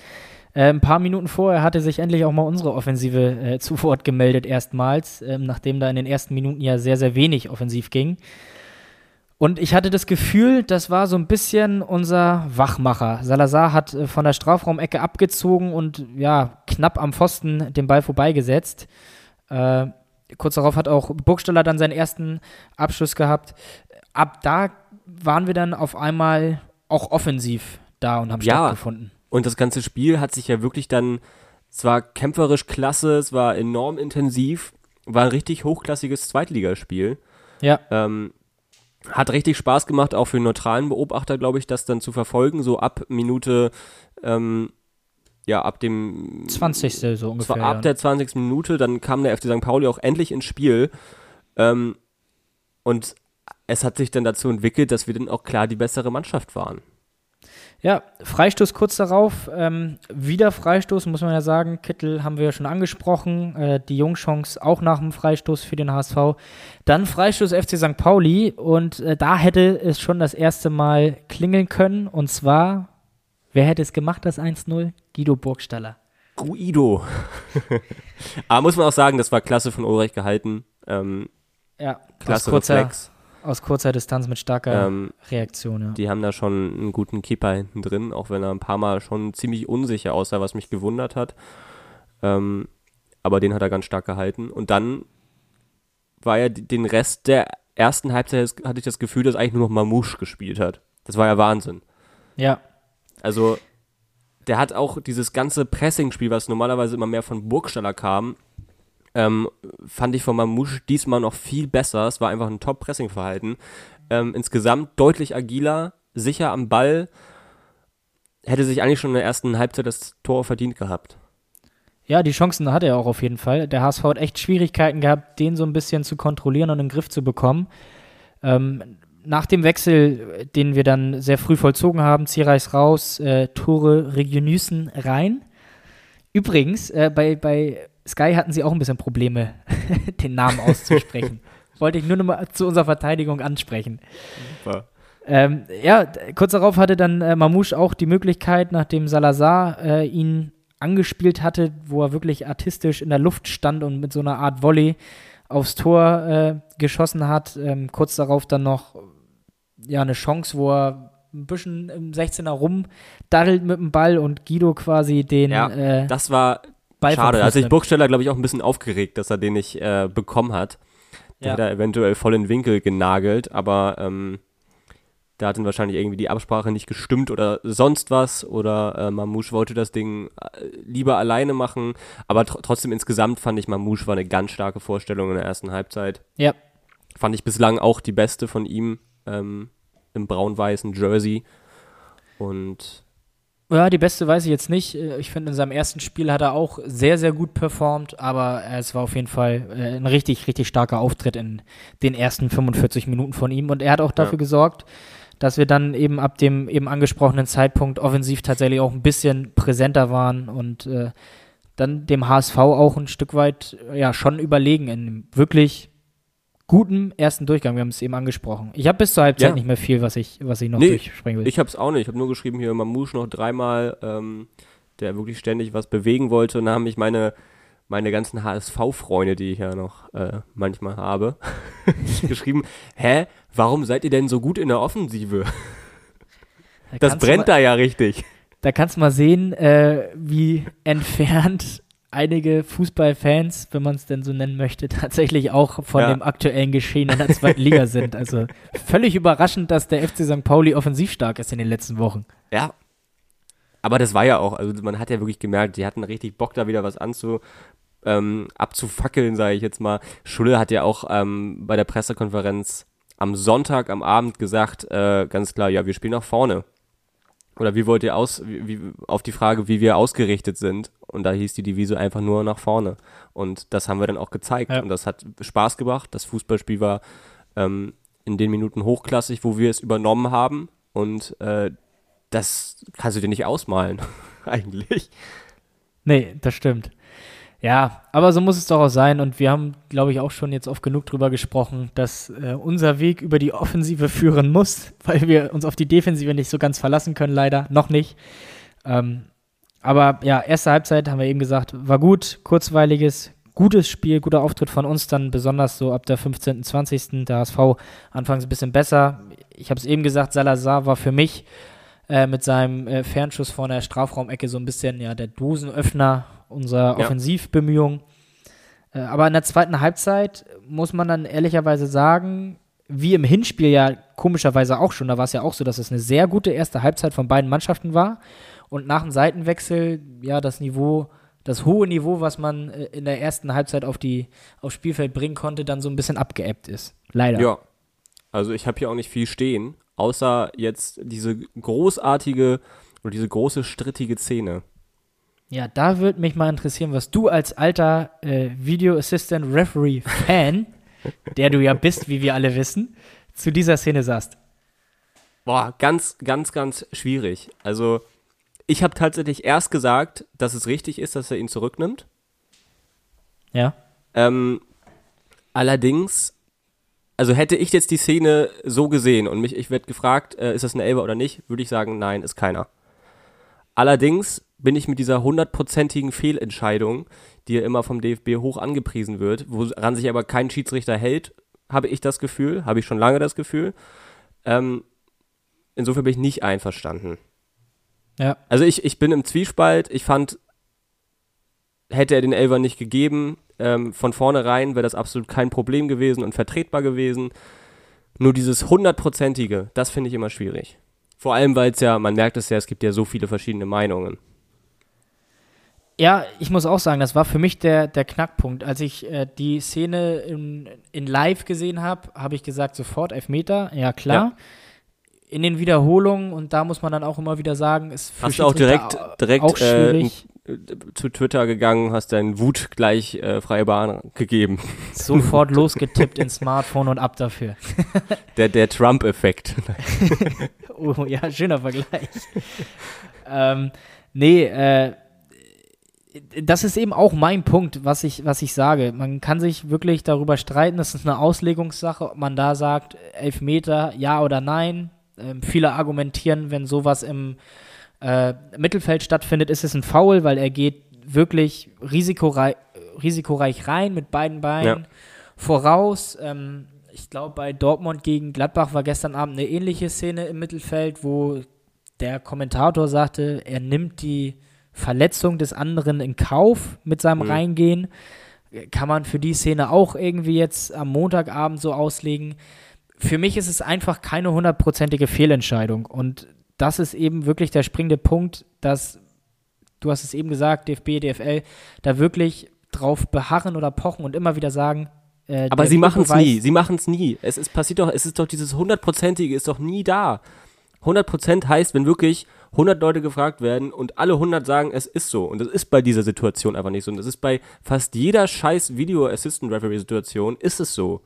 Äh, ein paar Minuten vorher hatte sich endlich auch mal unsere Offensive äh, zu Wort gemeldet, erstmals, ähm, nachdem da in den ersten Minuten ja sehr, sehr wenig offensiv ging. Und ich hatte das Gefühl, das war so ein bisschen unser Wachmacher. Salazar hat äh, von der Strafraumecke abgezogen und ja, knapp am Pfosten den Ball vorbeigesetzt. Äh, kurz darauf hat auch Burgstaller dann seinen ersten Abschluss gehabt. Ab da waren wir dann auf einmal auch offensiv da und haben Ja. stattgefunden. Und das ganze Spiel hat sich ja wirklich dann, es war kämpferisch klasse, es war enorm intensiv, war ein richtig hochklassiges Zweitligaspiel. Ja, Ähm, hat richtig Spaß gemacht, auch für einen neutralen Beobachter, glaube ich, das dann zu verfolgen, so ab Minute, ähm, ja, ab dem 20. so ungefähr. zwar ab ja. der 20. Minute, dann kam der FC St. Pauli auch endlich ins Spiel. Ähm, und es hat sich dann dazu entwickelt, dass wir dann auch klar die bessere Mannschaft waren. Ja, Freistoß kurz darauf. Ähm, wieder Freistoß, muss man ja sagen. Kittel haben wir ja schon angesprochen. Äh, die Jungchance auch nach dem Freistoß für den HSV. Dann Freistoß FC St. Pauli. Und äh, da hätte es schon das erste Mal klingeln können. Und zwar, wer hätte es gemacht, das 1-0? Guido Burgstaller. Guido. Aber muss man auch sagen, das war klasse von Ulrich gehalten. Ähm, Ja, aus klasse kurzer, Reflex. Aus kurzer Distanz mit starker Ähm, Reaktion. Ja. die haben da schon einen guten Keeper hinten drin, auch wenn er ein paar Mal schon ziemlich unsicher aussah, was mich gewundert hat. Ähm, aber den hat er ganz stark gehalten. Und dann war ja den Rest der ersten Halbzeit, hatte ich das Gefühl, dass eigentlich nur noch Mamouche gespielt hat. Das war ja Wahnsinn. ja, Also, der hat auch dieses ganze Pressing-Spiel, was normalerweise immer mehr von Burgstaller kam, ähm, fand ich von Mamouche diesmal noch viel besser. Es war einfach ein Top-Pressing-Verhalten. Ähm, insgesamt deutlich agiler, sicher am Ball. Hätte sich eigentlich schon in der ersten Halbzeit das Tor verdient gehabt. Ja, die Chancen hat er auch auf jeden Fall. Der HSV hat echt Schwierigkeiten gehabt, den so ein bisschen zu kontrollieren und in den Griff zu bekommen. Ähm, nach dem Wechsel, den wir dann sehr früh vollzogen haben, Zierreis raus, äh, Tore Regionüssen rein. Übrigens, äh, bei, bei Sky hatten sie auch ein bisschen Probleme, den Namen auszusprechen. Wollte ich nur noch mal zu unserer Verteidigung ansprechen. Super. Ähm, ja, kurz darauf hatte dann äh, Mamouche auch die Möglichkeit, nachdem Salazar äh, ihn angespielt hatte, wo er wirklich artistisch in der Luft stand und mit so einer Art Volley aufs Tor äh, geschossen hat. Ähm, kurz darauf dann noch ja eine Chance, wo er ein bisschen im 16er rumdaddelt mit dem Ball und Guido quasi den. Ja, äh, das war Ball schade. Also ich Burgsteller, glaube ich, auch ein bisschen aufgeregt, dass er den nicht äh, bekommen hat. Der ja. hat er eventuell voll in den Winkel genagelt, aber ähm, da hat dann wahrscheinlich irgendwie die Absprache nicht gestimmt oder sonst was oder äh, Mamouche wollte das Ding äh, lieber alleine machen, aber tr trotzdem insgesamt fand ich Mamouche war eine ganz starke Vorstellung in der ersten Halbzeit. Ja. Fand ich bislang auch die beste von ihm ähm, im braun-weißen Jersey und ja, die beste weiß ich jetzt nicht. Äh, ich finde, in seinem ersten Spiel hat er auch sehr, sehr gut performt, aber es war auf jeden Fall äh, ein richtig, richtig starker Auftritt in den ersten 45 Minuten von ihm. Und er hat auch dafür ja. gesorgt, dass wir dann eben ab dem eben angesprochenen Zeitpunkt offensiv tatsächlich auch ein bisschen präsenter waren und äh, dann dem HSV auch ein Stück weit ja schon überlegen in wirklich guten ersten Durchgang. Wir haben es eben angesprochen. Ich habe bis zur Halbzeit ja. nicht mehr viel, was ich, was ich noch nee, durchspringen will. Ich habe es auch nicht. Ich habe nur geschrieben hier Mamouche noch dreimal, ähm, der wirklich ständig was bewegen wollte und da haben mich meine meine ganzen HSV-Freunde, die ich ja noch äh, manchmal habe, geschrieben, hä, warum seid ihr denn so gut in der Offensive? Da das brennt mal, da ja richtig. Da kannst du mal sehen, äh, wie entfernt einige Fußballfans, wenn man es denn so nennen möchte, tatsächlich auch von ja. dem aktuellen Geschehen in der zweiten Liga sind. Also völlig überraschend, dass der FC St. Pauli offensiv stark ist in den letzten Wochen. Ja, aber das war ja auch, also man hat ja wirklich gemerkt, die hatten richtig Bock, da wieder was anzu, ähm, abzufackeln, sage ich jetzt mal. Schulle hat ja auch ähm, bei der Pressekonferenz am Sonntag am Abend gesagt, äh, ganz klar, ja, wir spielen nach vorne. Oder wie wollt ihr aus, wie, wie, auf die Frage, wie wir ausgerichtet sind. Und da hieß die Devise einfach nur nach vorne. Und das haben wir dann auch gezeigt. Ja. Und das hat Spaß gemacht. Das Fußballspiel war ähm, in den Minuten hochklassig, wo wir es übernommen haben. Und äh, das kannst du dir nicht ausmalen, eigentlich. Nee, das stimmt. Ja, aber so muss es doch auch sein. Und wir haben, glaube ich, auch schon jetzt oft genug drüber gesprochen, dass äh, unser Weg über die Offensive führen muss, weil wir uns auf die Defensive nicht so ganz verlassen können, leider. Noch nicht. Ähm, aber ja, erste Halbzeit haben wir eben gesagt, war gut, kurzweiliges, gutes Spiel, guter Auftritt von uns, dann besonders so ab der 15., 20. Der HSV anfangs ein bisschen besser. Ich habe es eben gesagt, Salazar war für mich äh, mit seinem äh, Fernschuss vor der Strafraumecke so ein bisschen ja der Dosenöffner unserer ja. Offensivbemühungen. Äh, aber in der zweiten Halbzeit muss man dann ehrlicherweise sagen, wie im Hinspiel ja komischerweise auch schon, da war es ja auch so, dass es eine sehr gute erste Halbzeit von beiden Mannschaften war und nach dem Seitenwechsel ja das Niveau, das hohe Niveau, was man äh, in der ersten Halbzeit auf die aufs Spielfeld bringen konnte, dann so ein bisschen abgeebbt ist. Leider. Ja. Also ich habe hier auch nicht viel stehen, außer jetzt diese großartige oder diese große strittige Szene. Ja, da würde mich mal interessieren, was du als alter äh, Video Assistant Referee Fan, der du ja bist, wie wir alle wissen, zu dieser Szene sagst. Boah, ganz, ganz, ganz schwierig. Also, ich habe tatsächlich erst gesagt, dass es richtig ist, dass er ihn zurücknimmt. Ja. Ähm, allerdings, also hätte ich jetzt die Szene so gesehen und mich, ich werde gefragt, äh, ist das eine Elbe oder nicht, würde ich sagen, nein, ist keiner. Allerdings bin ich mit dieser hundertprozentigen Fehlentscheidung, die ja immer vom DFB hoch angepriesen wird, woran sich aber kein Schiedsrichter hält, habe ich das Gefühl, habe ich schon lange das Gefühl. Ähm, insofern bin ich nicht einverstanden. Ja. Also ich, ich bin im Zwiespalt. Ich fand, hätte er den Elfer nicht gegeben, ähm, von vornherein wäre das absolut kein Problem gewesen und vertretbar gewesen. Nur dieses hundertprozentige, das finde ich immer schwierig. Vor allem, weil es ja, man merkt es ja, es gibt ja so viele verschiedene Meinungen. Ja, ich muss auch sagen, das war für mich der, der Knackpunkt. Als ich äh, die Szene in, in live gesehen habe, habe ich gesagt, sofort Elfmeter, ja klar. Ja. In den Wiederholungen, und da muss man dann auch immer wieder sagen, ist für Hast du auch direkt, direkt auch äh, schwierig. Äh, zu Twitter gegangen, hast deinen Wut gleich äh, freie Bahn gegeben. Sofort losgetippt ins Smartphone und ab dafür. der der Trump-Effekt. oh ja, schöner Vergleich. ähm, nee, äh, das ist eben auch mein Punkt, was ich, was ich sage. Man kann sich wirklich darüber streiten, das ist eine Auslegungssache, ob man da sagt, Elfmeter, ja oder nein. Ähm, viele argumentieren, wenn sowas im äh, Mittelfeld stattfindet, ist es ein Foul, weil er geht wirklich risikoreich, risikoreich rein mit beiden Beinen ja. voraus. Ähm, ich glaube, bei Dortmund gegen Gladbach war gestern Abend eine ähnliche Szene im Mittelfeld, wo der Kommentator sagte, er nimmt die Verletzung des anderen in Kauf mit seinem mhm. Reingehen. Kann man für die Szene auch irgendwie jetzt am Montagabend so auslegen. Für mich ist es einfach keine hundertprozentige Fehlentscheidung. Und das ist eben wirklich der springende Punkt, dass, du hast es eben gesagt, DFB, DFL, da wirklich drauf beharren oder pochen und immer wieder sagen, äh, aber sie machen es nie, sie machen es nie. Es ist passiert doch, es ist doch dieses hundertprozentige ist doch nie da. 100% heißt, wenn wirklich 100 Leute gefragt werden und alle 100 sagen, es ist so. Und das ist bei dieser Situation einfach nicht so. Und das ist bei fast jeder scheiß Video Assistant Referee Situation ist es so.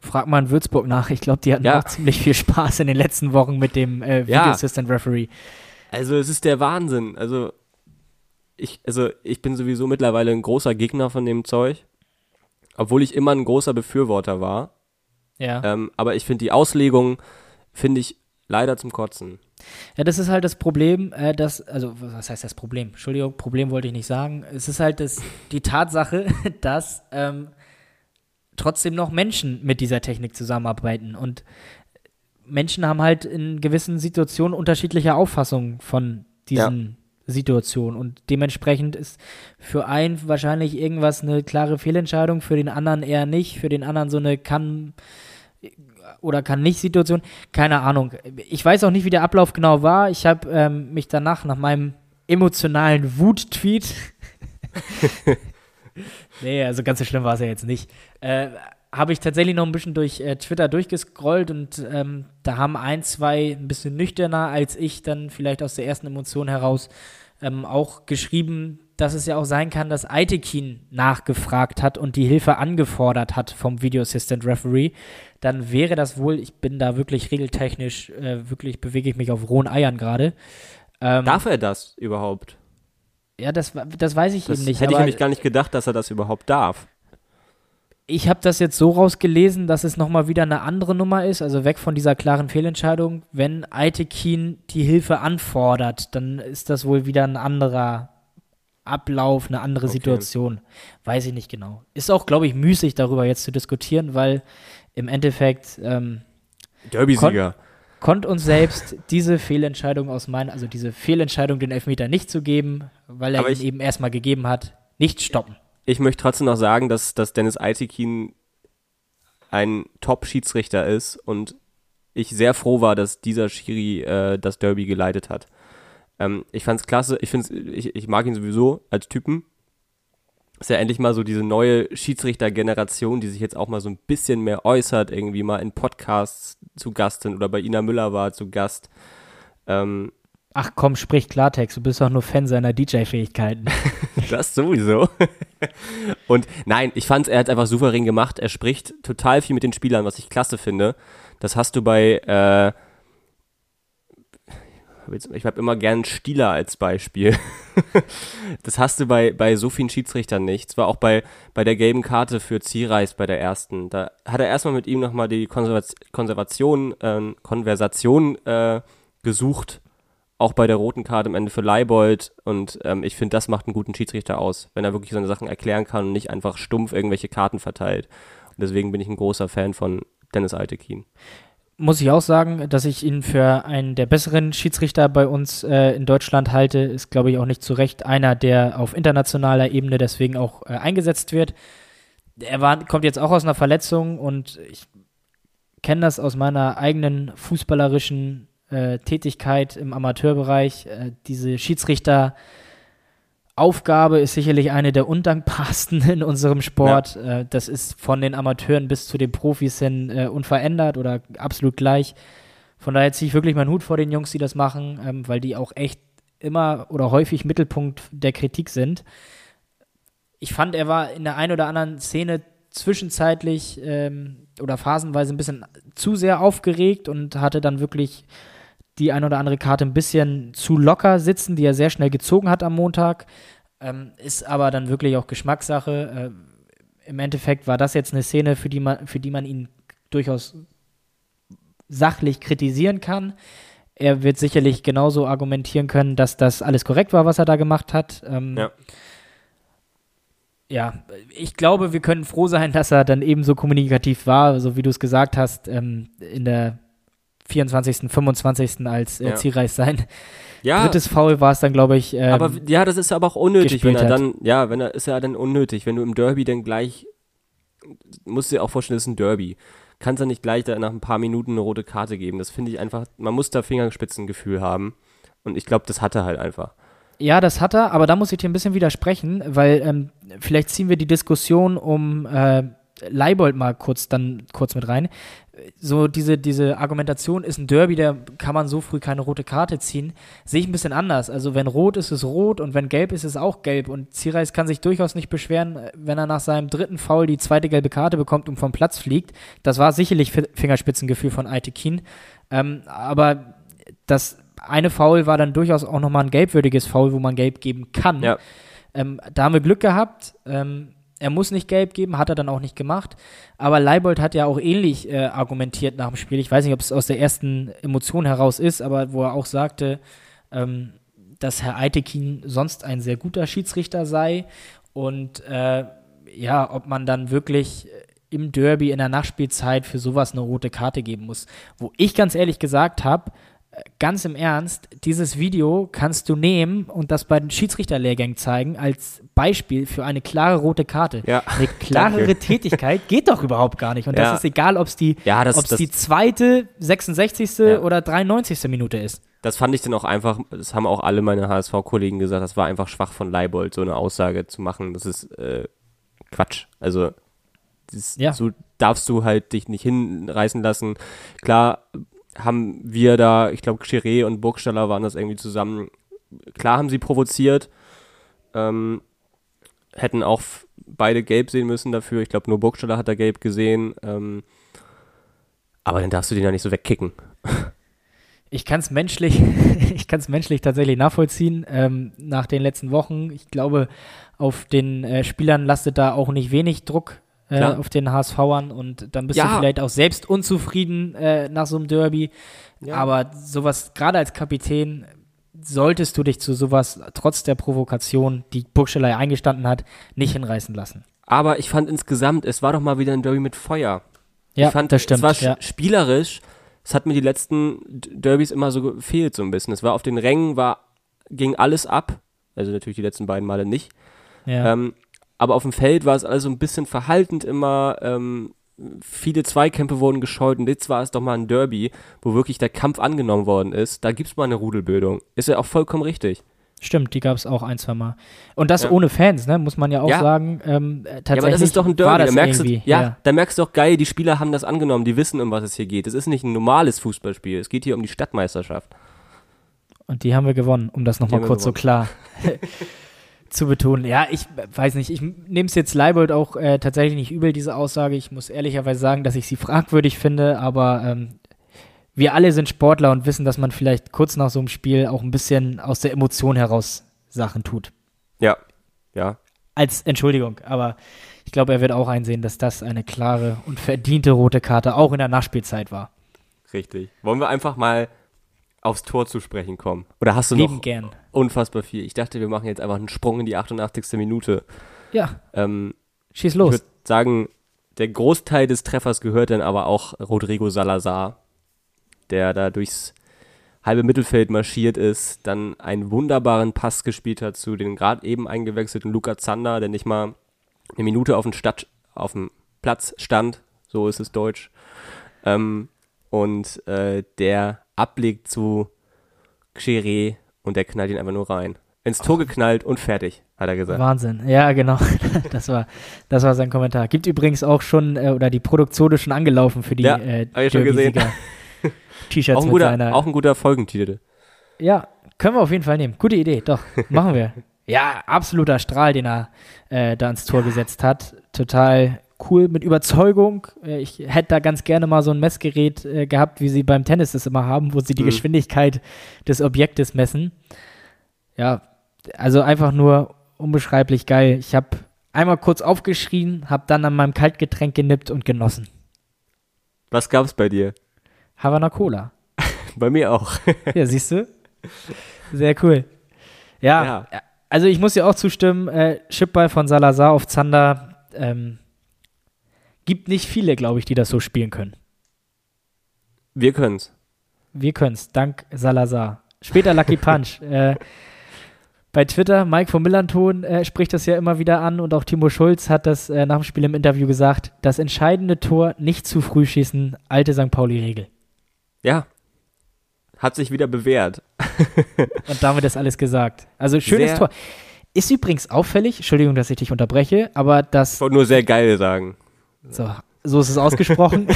Frag mal in Würzburg nach. Ich glaube, die hatten ja. auch ziemlich viel Spaß in den letzten Wochen mit dem äh, Video ja. Assistant Referee. Also es ist der Wahnsinn. Also ich, also ich bin sowieso mittlerweile ein großer Gegner von dem Zeug. Obwohl ich immer ein großer Befürworter war. Ja. Ähm, aber ich finde die Auslegung, finde ich leider zum Kotzen. Ja, das ist halt das Problem, äh, dass, also was heißt das Problem? Entschuldigung, Problem wollte ich nicht sagen. Es ist halt das, die Tatsache, dass ähm, trotzdem noch Menschen mit dieser Technik zusammenarbeiten und Menschen haben halt in gewissen Situationen unterschiedliche Auffassungen von diesen ja. Situationen und dementsprechend ist für einen wahrscheinlich irgendwas eine klare Fehlentscheidung, für den anderen eher nicht, für den anderen so eine kann oder kann nicht Situation. Keine Ahnung. Ich weiß auch nicht, wie der Ablauf genau war. Ich habe ähm, mich danach nach meinem emotionalen Wut-Tweet. nee, also ganz so schlimm war es ja jetzt nicht. Äh, habe ich tatsächlich noch ein bisschen durch äh, Twitter durchgescrollt und ähm, da haben ein, zwei ein bisschen nüchterner als ich dann vielleicht aus der ersten Emotion heraus ähm, auch geschrieben, dass es ja auch sein kann, dass Aitekin nachgefragt hat und die Hilfe angefordert hat vom Video Assistant Referee, dann wäre das wohl, ich bin da wirklich regeltechnisch, äh, wirklich bewege ich mich auf rohen Eiern gerade. Ähm, Darf er das überhaupt? Ja, das, das weiß ich das eben nicht. Hätte ich nämlich gar nicht gedacht, dass er das überhaupt darf. Ich habe das jetzt so rausgelesen, dass es nochmal wieder eine andere Nummer ist, also weg von dieser klaren Fehlentscheidung. Wenn Aitekin die Hilfe anfordert, dann ist das wohl wieder ein anderer Ablauf, eine andere okay. Situation. Weiß ich nicht genau. Ist auch, glaube ich, müßig darüber jetzt zu diskutieren, weil im Endeffekt ähm, Derby-Sieger. Kon konnte uns selbst diese Fehlentscheidung aus meinen, also diese Fehlentscheidung, den Elfmeter nicht zu geben, weil er ihn eben erstmal gegeben hat, nicht stoppen. Ich möchte trotzdem noch sagen, dass, dass Dennis Aitekin ein Top-Schiedsrichter ist und ich sehr froh war, dass dieser Schiri äh, das Derby geleitet hat. Ähm, ich fand's klasse, ich, find's, ich, ich mag ihn sowieso als Typen. Ist ja endlich mal so diese neue Schiedsrichter-Generation, die sich jetzt auch mal so ein bisschen mehr äußert, irgendwie mal in Podcasts zu Gast sind oder bei Ina Müller war zu Gast. Ähm, Ach komm, sprich Klartext, du bist doch nur Fan seiner DJ-Fähigkeiten. das sowieso. Und nein, ich fand's, er hat einfach souverän gemacht. Er spricht total viel mit den Spielern, was ich klasse finde. Das hast du bei äh, ich habe immer gern Stieler als Beispiel. das hast du bei, bei so vielen Schiedsrichtern nicht. Zwar auch bei, bei der gelben Karte für Zierreis bei der ersten. Da hat er erstmal mit ihm nochmal die Konservation, äh, Konversation äh, gesucht. Auch bei der roten Karte am Ende für Leibold. Und ähm, ich finde, das macht einen guten Schiedsrichter aus, wenn er wirklich seine Sachen erklären kann und nicht einfach stumpf irgendwelche Karten verteilt. Und deswegen bin ich ein großer Fan von Dennis Altekin muss ich auch sagen, dass ich ihn für einen der besseren Schiedsrichter bei uns äh, in Deutschland halte. Ist, glaube ich, auch nicht zu Recht einer, der auf internationaler Ebene deswegen auch äh, eingesetzt wird. Er war, kommt jetzt auch aus einer Verletzung und ich kenne das aus meiner eigenen fußballerischen äh, Tätigkeit im Amateurbereich. Äh, diese Schiedsrichter Aufgabe ist sicherlich eine der undankbarsten in unserem Sport. Ja. Äh, das ist von den Amateuren bis zu den Profis hin äh, unverändert oder absolut gleich. Von daher ziehe ich wirklich meinen Hut vor den Jungs, die das machen, ähm, weil die auch echt immer oder häufig Mittelpunkt der Kritik sind. Ich fand, er war in der einen oder anderen Szene zwischenzeitlich ähm, oder phasenweise ein bisschen zu sehr aufgeregt und hatte dann wirklich die ein oder andere Karte ein bisschen zu locker sitzen, die er sehr schnell gezogen hat am Montag. Ähm, ist aber dann wirklich auch Geschmackssache. Äh, Im Endeffekt war das jetzt eine Szene, für die man, für die man ihn durchaus sachlich kritisieren kann. Er wird sicherlich genauso argumentieren können, dass das alles korrekt war, was er da gemacht hat. Ähm, ja. Ja, ich glaube, wir können froh sein, dass er dann ebenso kommunikativ war, so wie du es gesagt hast, ähm, in der 24., 25. als äh, ja. Zielreis sein. Ja. Drittes Foul war es dann, glaube ich. Ähm, aber ja, das ist aber auch unnötig, wenn er dann, ja, wenn er ist ja dann unnötig, wenn du im Derby dann gleich, musst du dir auch vorstellen, das ist ein Derby kannst du nicht gleich da nach ein paar Minuten eine rote Karte geben. Das finde ich einfach, man muss da Fingerspitzengefühl haben. Und ich glaube, das hat er halt einfach. Ja, das hat er, aber da muss ich dir ein bisschen widersprechen, weil ähm, vielleicht ziehen wir die Diskussion um äh, Leibold mal kurz dann kurz mit rein so diese, diese Argumentation ist ein Derby, da kann man so früh keine rote Karte ziehen, sehe ich ein bisschen anders. Also wenn rot ist, ist rot und wenn gelb ist, ist auch gelb. Und Zierreis kann sich durchaus nicht beschweren, wenn er nach seinem dritten Foul die zweite gelbe Karte bekommt und vom Platz fliegt. Das war sicherlich Fingerspitzengefühl von Aitekin. Ähm, aber das eine Foul war dann durchaus auch nochmal ein gelbwürdiges Foul, wo man gelb geben kann. Ja. Ähm, da haben wir Glück gehabt. Ähm, er muss nicht gelb geben, hat er dann auch nicht gemacht. Aber Leibold hat ja auch ähnlich äh, argumentiert nach dem Spiel. Ich weiß nicht, ob es aus der ersten Emotion heraus ist, aber wo er auch sagte, ähm, dass Herr Eitekin sonst ein sehr guter Schiedsrichter sei. Und äh, ja, ob man dann wirklich im Derby in der Nachspielzeit für sowas eine rote Karte geben muss. Wo ich ganz ehrlich gesagt habe, ganz im Ernst, dieses Video kannst du nehmen und das bei den Schiedsrichterlehrgängen zeigen als Beispiel für eine klare rote Karte. Ja, eine klarere Tätigkeit geht doch überhaupt gar nicht. Und ja. das ist egal, ob es die, ja, die zweite, 66. Ja. oder 93. Minute ist. Das fand ich dann auch einfach, das haben auch alle meine HSV-Kollegen gesagt, das war einfach schwach von Leibold, so eine Aussage zu machen. Das ist äh, Quatsch. Also das, so darfst du halt dich nicht hinreißen lassen. Klar, haben wir da, ich glaube, Chiré und Burgstaller waren das irgendwie zusammen. Klar haben sie provoziert, ähm, hätten auch beide gelb sehen müssen dafür. Ich glaube, nur Burgstaller hat da gelb gesehen. Ähm, aber dann darfst du den ja nicht so wegkicken. Ich kann es menschlich, menschlich tatsächlich nachvollziehen. Ähm, nach den letzten Wochen, ich glaube, auf den äh, Spielern lastet da auch nicht wenig Druck äh, auf den HSVern und dann bist ja. du vielleicht auch selbst unzufrieden äh, nach so einem Derby. Ja. Aber sowas, gerade als Kapitän, solltest du dich zu sowas trotz der Provokation, die Burgschelei eingestanden hat, nicht hinreißen lassen. Aber ich fand insgesamt, es war doch mal wieder ein Derby mit Feuer. Ja, ich fand, das stimmt. Es war ja. spielerisch. Es hat mir die letzten Derbys immer so gefehlt, so ein bisschen. Es war auf den Rängen, war, ging alles ab. Also natürlich die letzten beiden Male nicht. Ja. Ähm, aber auf dem Feld war es also ein bisschen verhaltend immer. Ähm, viele Zweikämpfe wurden gescheut und jetzt war es doch mal ein Derby, wo wirklich der Kampf angenommen worden ist. Da gibt es mal eine Rudelbildung. Ist ja auch vollkommen richtig. Stimmt, die gab es auch ein, zwei Mal. Und das ja. ohne Fans, ne, muss man ja auch ja. sagen. Ähm, tatsächlich ja, aber das ist doch ein Derby. Da merkst, du, ja, ja, da merkst du doch geil, die Spieler haben das angenommen, die wissen, um was es hier geht. Es ist nicht ein normales Fußballspiel, es geht hier um die Stadtmeisterschaft. Und die haben wir gewonnen, um das nochmal kurz so klar zu betonen. Ja, ich weiß nicht, ich nehme es jetzt Leibold auch äh, tatsächlich nicht übel, diese Aussage. Ich muss ehrlicherweise sagen, dass ich sie fragwürdig finde, aber ähm, wir alle sind Sportler und wissen, dass man vielleicht kurz nach so einem Spiel auch ein bisschen aus der Emotion heraus Sachen tut. Ja, ja. Als Entschuldigung, aber ich glaube, er wird auch einsehen, dass das eine klare und verdiente rote Karte auch in der Nachspielzeit war. Richtig. Wollen wir einfach mal aufs Tor zu sprechen kommen? Oder hast du Lieben noch gern. Unfassbar viel? Ich dachte, wir machen jetzt einfach einen Sprung in die 88. Minute. Ja. Ähm, Schieß los. Ich würde sagen, der Großteil des Treffers gehört dann aber auch Rodrigo Salazar, der da durchs halbe Mittelfeld marschiert ist, dann einen wunderbaren Pass gespielt hat zu den gerade eben eingewechselten Luca Zander, der nicht mal eine Minute auf dem, Stadt, auf dem Platz stand, so ist es deutsch. Ähm, und äh, der ablegt zu Xere und der knallt ihn einfach nur rein. Ins Tor geknallt und fertig, hat er gesagt. Wahnsinn. Ja, genau. Das war, das war sein Kommentar. Gibt übrigens auch schon, äh, oder die Produktion ist schon angelaufen für die ja, äh, hab ich schon gesehen. T-Shirts auch, ein guter, auch ein guter Folgentitel. Ja, Können wir auf jeden Fall nehmen. Gute Idee, doch. Machen wir. ja, absoluter Strahl, den er äh, da ins Tor gesetzt hat. Total cool, mit Überzeugung. Äh, ich hätte da ganz gerne mal so ein Messgerät äh, gehabt, wie sie beim Tennis das immer haben, wo sie die mhm. Geschwindigkeit des Objektes messen. Ja, also einfach nur unbeschreiblich geil. Ich habe einmal kurz aufgeschrien, habe dann an meinem Kaltgetränk genippt und genossen. Was gab's bei dir? Havana Cola. bei mir auch. ja, siehst du? Sehr cool. Ja, ja. also ich muss dir auch zustimmen, äh, Chipball von Salazar auf Zander ähm, gibt nicht viele, glaube ich, die das so spielen können. Wir können's. Wir können's, dank Salazar. Später Lucky Punch. äh, bei Twitter, Mike von Millanton äh, spricht das ja immer wieder an und auch Timo Schulz hat das äh, nach dem Spiel im Interview gesagt. Das entscheidende Tor nicht zu früh schießen, alte St. Pauli-Regel. Ja, hat sich wieder bewährt. und damit ist alles gesagt. Also schönes sehr Tor. Ist übrigens auffällig, Entschuldigung, dass ich dich unterbreche, aber das. Ich wollte nur sehr geil sagen. So, so ist es ausgesprochen.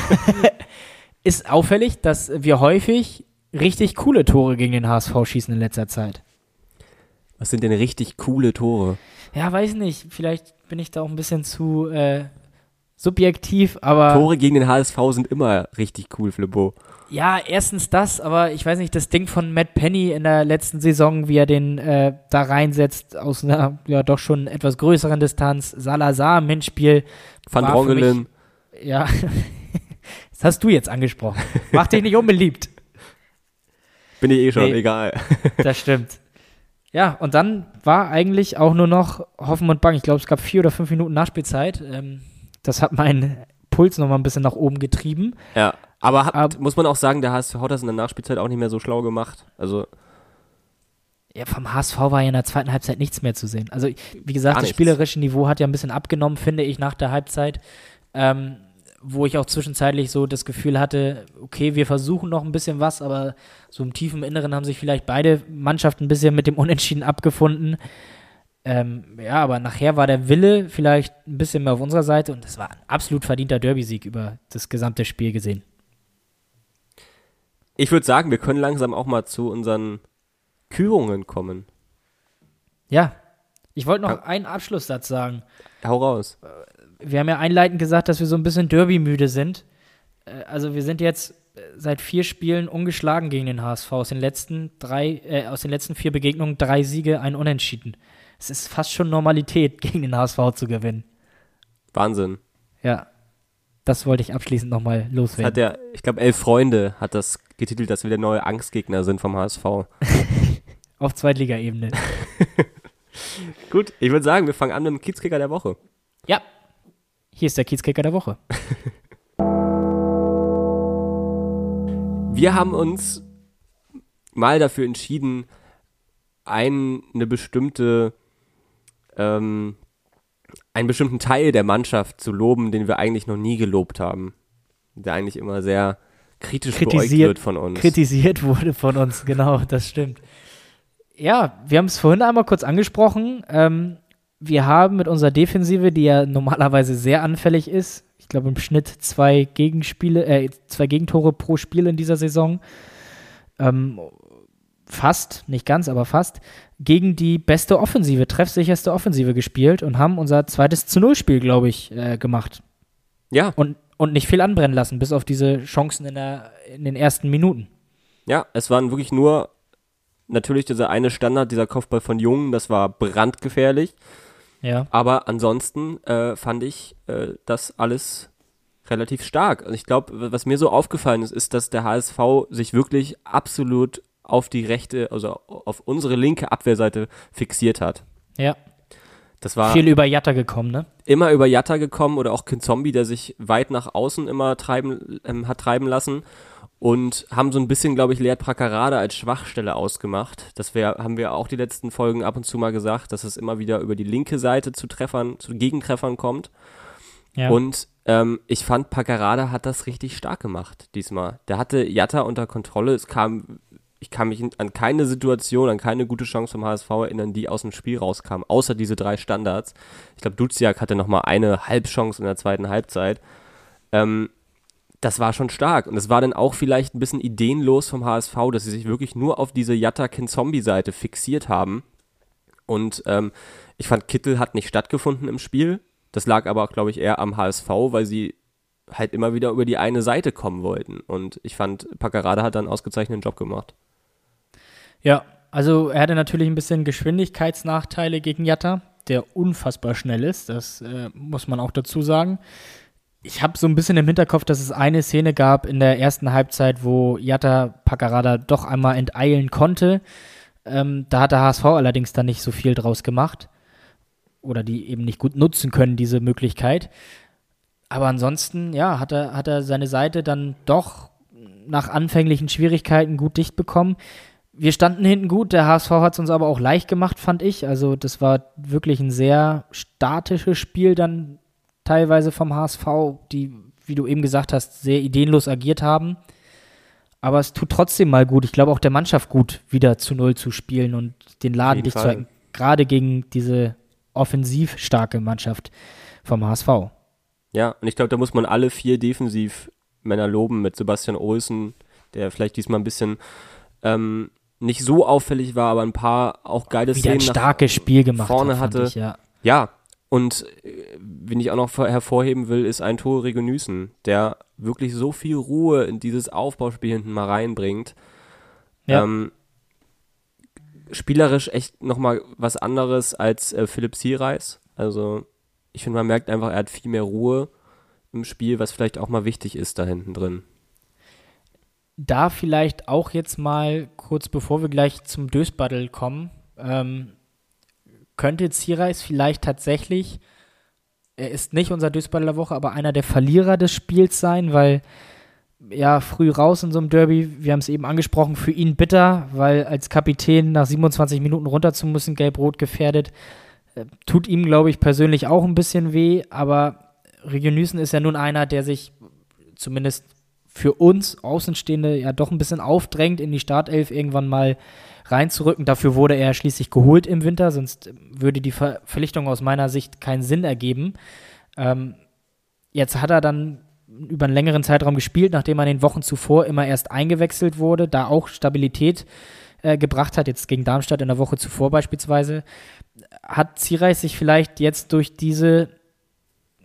ist auffällig, dass wir häufig richtig coole Tore gegen den HSV schießen in letzter Zeit. Was sind denn richtig coole Tore? Ja, weiß nicht. Vielleicht bin ich da auch ein bisschen zu äh, subjektiv, aber. Tore gegen den HSV sind immer richtig cool, Flippo. Ja, erstens das, aber ich weiß nicht, das Ding von Matt Penny in der letzten Saison, wie er den äh, da reinsetzt, aus einer ja doch schon etwas größeren Distanz. Salazar im Hinspiel. Van Drongelen. Ja, das hast du jetzt angesprochen. Mach dich nicht unbeliebt. Bin ich eh schon, nee, egal. Das stimmt. Ja, und dann war eigentlich auch nur noch Hoffen und Bang. Ich glaube, es gab vier oder fünf Minuten Nachspielzeit. Ähm, das hat meinen Puls nochmal ein bisschen nach oben getrieben. Ja, aber hat, Ab, muss man auch sagen, der HSV hat das in der Nachspielzeit auch nicht mehr so schlau gemacht. Also. Ja, vom HSV war ja in der zweiten Halbzeit nichts mehr zu sehen. Also, wie gesagt, das spielerische Niveau hat ja ein bisschen abgenommen, finde ich, nach der Halbzeit. Ähm, wo ich auch zwischenzeitlich so das Gefühl hatte, okay, wir versuchen noch ein bisschen was, aber so im tiefen Inneren haben sich vielleicht beide Mannschaften ein bisschen mit dem Unentschieden abgefunden. Ähm, ja, aber nachher war der Wille vielleicht ein bisschen mehr auf unserer Seite und es war ein absolut verdienter Derby-Sieg über das gesamte Spiel gesehen. Ich würde sagen, wir können langsam auch mal zu unseren Kürungen kommen. Ja, ich wollte noch einen Abschlusssatz sagen. Hau raus. Wir haben ja einleitend gesagt, dass wir so ein bisschen Derby-müde sind. Äh, also wir sind jetzt äh, seit vier Spielen ungeschlagen gegen den HSV. Aus den letzten drei, äh, aus den letzten vier Begegnungen drei Siege, ein Unentschieden. Es ist fast schon Normalität, gegen den HSV zu gewinnen. Wahnsinn. Ja. Das wollte ich abschließend nochmal loswerden. Hat der, ich glaube, elf Freunde hat das getitelt, dass wir der neue Angstgegner sind vom HSV. Auf Zweitligaebene. Gut, ich würde sagen, wir fangen an mit dem Kiezkicker der Woche. Ja, hier ist der Kiezkicker der Woche. Wir haben uns mal dafür entschieden, ein, eine bestimmte, ähm, einen bestimmten Teil der Mannschaft zu loben, den wir eigentlich noch nie gelobt haben. Der eigentlich immer sehr kritisch beäugt wird von uns. Kritisiert wurde von uns, genau, das stimmt. Ja, wir haben es vorhin einmal kurz angesprochen. Ähm, wir haben mit unserer Defensive, die ja normalerweise sehr anfällig ist, ich glaube im Schnitt zwei Gegenspiele, äh, zwei Gegentore pro Spiel in dieser Saison, ähm, fast, nicht ganz, aber fast, gegen die beste Offensive, treffsicherste Offensive gespielt und haben unser zweites zu Null Spiel, glaube ich, äh, gemacht. Ja. Und, und nicht viel anbrennen lassen, bis auf diese Chancen in, der, in den ersten Minuten. Ja, es waren wirklich nur natürlich dieser eine Standard, dieser Kopfball von Jungen, das war brandgefährlich. Ja. Aber ansonsten äh, fand ich äh, das alles relativ stark. Also ich glaube, was mir so aufgefallen ist, ist, dass der HSV sich wirklich absolut auf die rechte, also auf unsere linke Abwehrseite fixiert hat. Ja. Das war viel über Jatta gekommen, ne? Immer über Jatta gekommen oder auch Kinzombie, der sich weit nach außen immer treiben, ähm, hat treiben lassen und haben so ein bisschen, glaube ich, Leert Prakarade als Schwachstelle ausgemacht. Das wär, haben wir auch die letzten Folgen ab und zu mal gesagt, dass es immer wieder über die linke Seite zu Treffern, zu Gegentreffern kommt. Ja. Und ähm, ich fand, Paccarada hat das richtig stark gemacht diesmal. Der hatte Jatta unter Kontrolle. Es kam, ich kann mich an keine Situation, an keine gute Chance vom HSV erinnern, die aus dem Spiel rauskam, außer diese drei Standards. Ich glaube, Duziak hatte noch mal eine Halbchance in der zweiten Halbzeit. Ähm, das war schon stark. Und es war dann auch vielleicht ein bisschen ideenlos vom HSV, dass sie sich wirklich nur auf diese Yatta-Kin-Zombie-Seite fixiert haben. Und ähm, ich fand, Kittel hat nicht stattgefunden im Spiel. Das lag aber, glaube ich, eher am HSV, weil sie halt immer wieder über die eine Seite kommen wollten. Und ich fand, Packerada hat dann einen ausgezeichneten Job gemacht. Ja, also er hatte natürlich ein bisschen Geschwindigkeitsnachteile gegen Jatta, der unfassbar schnell ist. Das äh, muss man auch dazu sagen. Ich habe so ein bisschen im Hinterkopf, dass es eine Szene gab in der ersten Halbzeit, wo Jatta Paccarada doch einmal enteilen konnte. Ähm, da hat der HSV allerdings dann nicht so viel draus gemacht. Oder die eben nicht gut nutzen können, diese Möglichkeit. Aber ansonsten, ja, hat er, hat er seine Seite dann doch nach anfänglichen Schwierigkeiten gut dicht bekommen. Wir standen hinten gut, der HSV hat es uns aber auch leicht gemacht, fand ich. Also das war wirklich ein sehr statisches Spiel dann teilweise vom HSV, die, wie du eben gesagt hast, sehr ideenlos agiert haben. Aber es tut trotzdem mal gut. Ich glaube auch der Mannschaft gut, wieder zu Null zu spielen und den Laden dicht zu halten. Gerade gegen diese offensiv starke Mannschaft vom HSV. Ja, und ich glaube, da muss man alle vier Defensivmänner loben mit Sebastian Olsen, der vielleicht diesmal ein bisschen ähm, nicht so auffällig war, aber ein paar auch geile Wieder Szenen ein starkes Spiel gemacht vorne hat, hatte. Ich, ja. ja, und äh, wen ich auch noch hervorheben will, ist ein Tore Regenüßen, der wirklich so viel Ruhe in dieses Aufbauspiel hinten mal reinbringt. Ja. Ähm, spielerisch echt nochmal was anderes als äh, Philipp Siereis. Also ich finde, man merkt einfach, er hat viel mehr Ruhe im Spiel, was vielleicht auch mal wichtig ist da hinten drin. Da vielleicht auch jetzt mal kurz bevor wir gleich zum Dösbattle kommen, ähm, könnte Zierreis vielleicht tatsächlich, er ist nicht unser der Woche, aber einer der Verlierer des Spiels sein, weil ja, früh raus in so einem Derby, wir haben es eben angesprochen, für ihn bitter, weil als Kapitän nach 27 Minuten runter zu müssen, gelb-rot gefährdet, äh, tut ihm, glaube ich, persönlich auch ein bisschen weh, aber Regionüsen ist ja nun einer, der sich zumindest für uns Außenstehende ja doch ein bisschen aufdrängt, in die Startelf irgendwann mal reinzurücken. Dafür wurde er schließlich geholt im Winter, sonst würde die Verpflichtung aus meiner Sicht keinen Sinn ergeben. Ähm, jetzt hat er dann über einen längeren Zeitraum gespielt, nachdem er in den Wochen zuvor immer erst eingewechselt wurde, da auch Stabilität äh, gebracht hat, jetzt gegen Darmstadt in der Woche zuvor beispielsweise, hat Zierreis sich vielleicht jetzt durch diese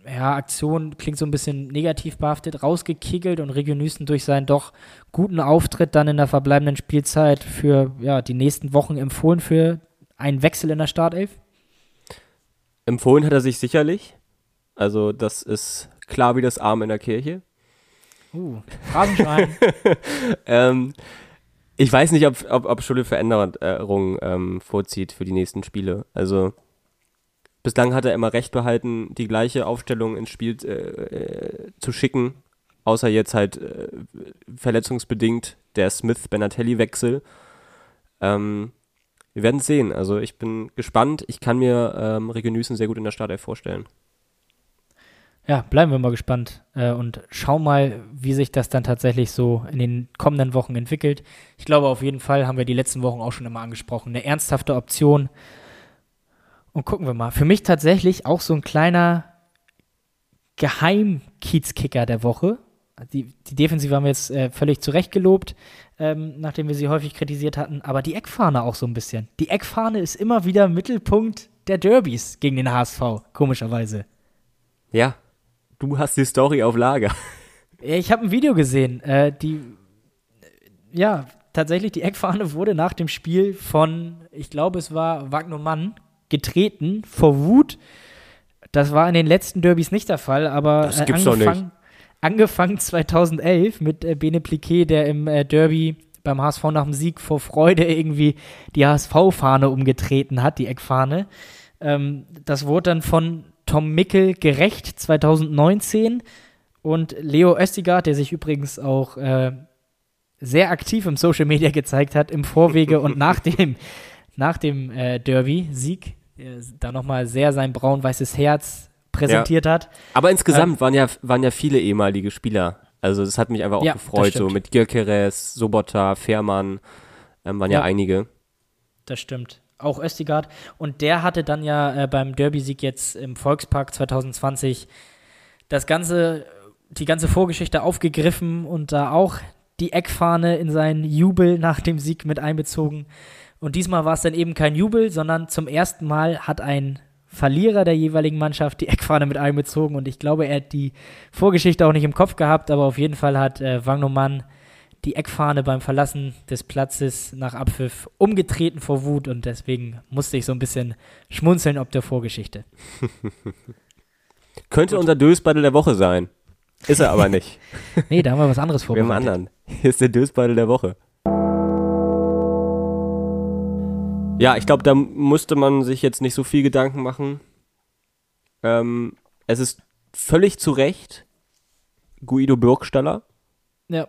ja, Aktion, klingt so ein bisschen negativ behaftet, rausgekickelt und Regionüsten durch seinen doch guten Auftritt dann in der verbleibenden Spielzeit für ja, die nächsten Wochen empfohlen für einen Wechsel in der Startelf? Empfohlen hat er sich sicherlich. Also das ist klar wie das Arm in der Kirche. Uh, Phrasenschwein. ähm, ich weiß nicht, ob, ob, ob Schule Veränderungen ähm, vorzieht für die nächsten Spiele. Also bislang hat er immer recht behalten, die gleiche Aufstellung ins Spiel äh, äh, zu schicken, außer jetzt halt äh, verletzungsbedingt der Smith-Benatelli-Wechsel. Ähm, wir werden es sehen. Also ich bin gespannt. Ich kann mir ähm, Regenüßen sehr gut in der Startelf vorstellen. Ja, bleiben wir mal gespannt äh, und schauen mal, wie sich das dann tatsächlich so in den kommenden Wochen entwickelt. Ich glaube, auf jeden Fall haben wir die letzten Wochen auch schon immer angesprochen. Eine ernsthafte Option. Und gucken wir mal. Für mich tatsächlich auch so ein kleiner Geheim-Kiezkicker der Woche. Die, die Defensive haben wir jetzt äh, völlig zurecht gelobt, ähm, nachdem wir sie häufig kritisiert hatten. Aber die Eckfahne auch so ein bisschen. Die Eckfahne ist immer wieder Mittelpunkt der Derbys gegen den HSV, komischerweise. Ja, du hast die Story auf Lager. Ich habe ein Video gesehen, äh, die, ja, tatsächlich die Eckfahne wurde nach dem Spiel von, ich glaube, es war Wagner Mann, getreten vor Wut. Das war in den letzten Derbys nicht der Fall, aber das gibt's äh, angefangen, angefangen 2011 mit äh, Bene Pliquet, der im äh, Derby beim HSV nach dem Sieg vor Freude irgendwie die HSV-Fahne umgetreten hat, die Eckfahne. Ähm, das wurde dann von Tom Mickel gerecht 2019 und Leo Östigard, der sich übrigens auch äh, sehr aktiv im Social Media gezeigt hat, im Vorwege und nach dem, nach dem äh, Derby-Sieg, da nochmal sehr sein braun-weißes Herz präsentiert ja. hat. Aber insgesamt ähm, waren, ja, waren ja viele ehemalige Spieler. Also das hat mich einfach auch ja, gefreut, so mit Gyökeres, Sobota, Fährmann, ähm, waren ja. ja einige. Das stimmt auch Östigard. Und der hatte dann ja äh, beim Derby-Sieg jetzt im Volkspark 2020 das Ganze die ganze Vorgeschichte aufgegriffen und da auch die Eckfahne in seinen Jubel nach dem Sieg mit einbezogen. Und diesmal war es dann eben kein Jubel, sondern zum ersten Mal hat ein Verlierer der jeweiligen Mannschaft die Eckfahne mit einbezogen. Und ich glaube, er hat die Vorgeschichte auch nicht im Kopf gehabt, aber auf jeden Fall hat äh, Wagnoman die Eckfahne beim Verlassen des Platzes nach Abpfiff umgetreten vor Wut und deswegen musste ich so ein bisschen schmunzeln ob der Vorgeschichte. Könnte unser Dösbattle der Woche sein. Ist er aber nicht. nee, da haben wir was anderes vorbereitet. Wir haben einen anderen. Hier ist der Dösbattle der Woche. Ja, ich glaube, da musste man sich jetzt nicht so viel Gedanken machen. Ähm, es ist völlig zu Recht Guido Burgstaller. Ja.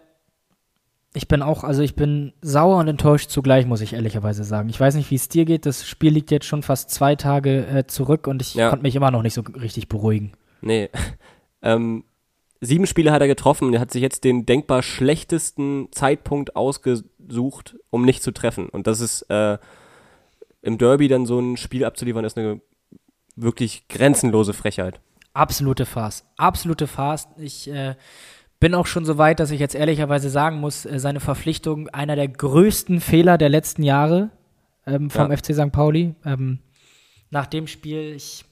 Ich bin auch, also ich bin sauer und enttäuscht zugleich, muss ich ehrlicherweise sagen. Ich weiß nicht, wie es dir geht. Das Spiel liegt jetzt schon fast zwei Tage äh, zurück und ich ja. konnte mich immer noch nicht so richtig beruhigen. Nee. ähm, sieben Spiele hat er getroffen und er hat sich jetzt den denkbar schlechtesten Zeitpunkt ausgesucht, um nicht zu treffen. Und das ist äh, im Derby dann so ein Spiel abzuliefern, ist eine wirklich grenzenlose Frechheit. Absolute Farce. Absolute Farce. Ich äh, bin auch schon so weit, dass ich jetzt ehrlicherweise sagen muss, äh, seine Verpflichtung einer der größten Fehler der letzten Jahre ähm, vom ja. FC St. Pauli. Ähm, nach dem Spiel, ich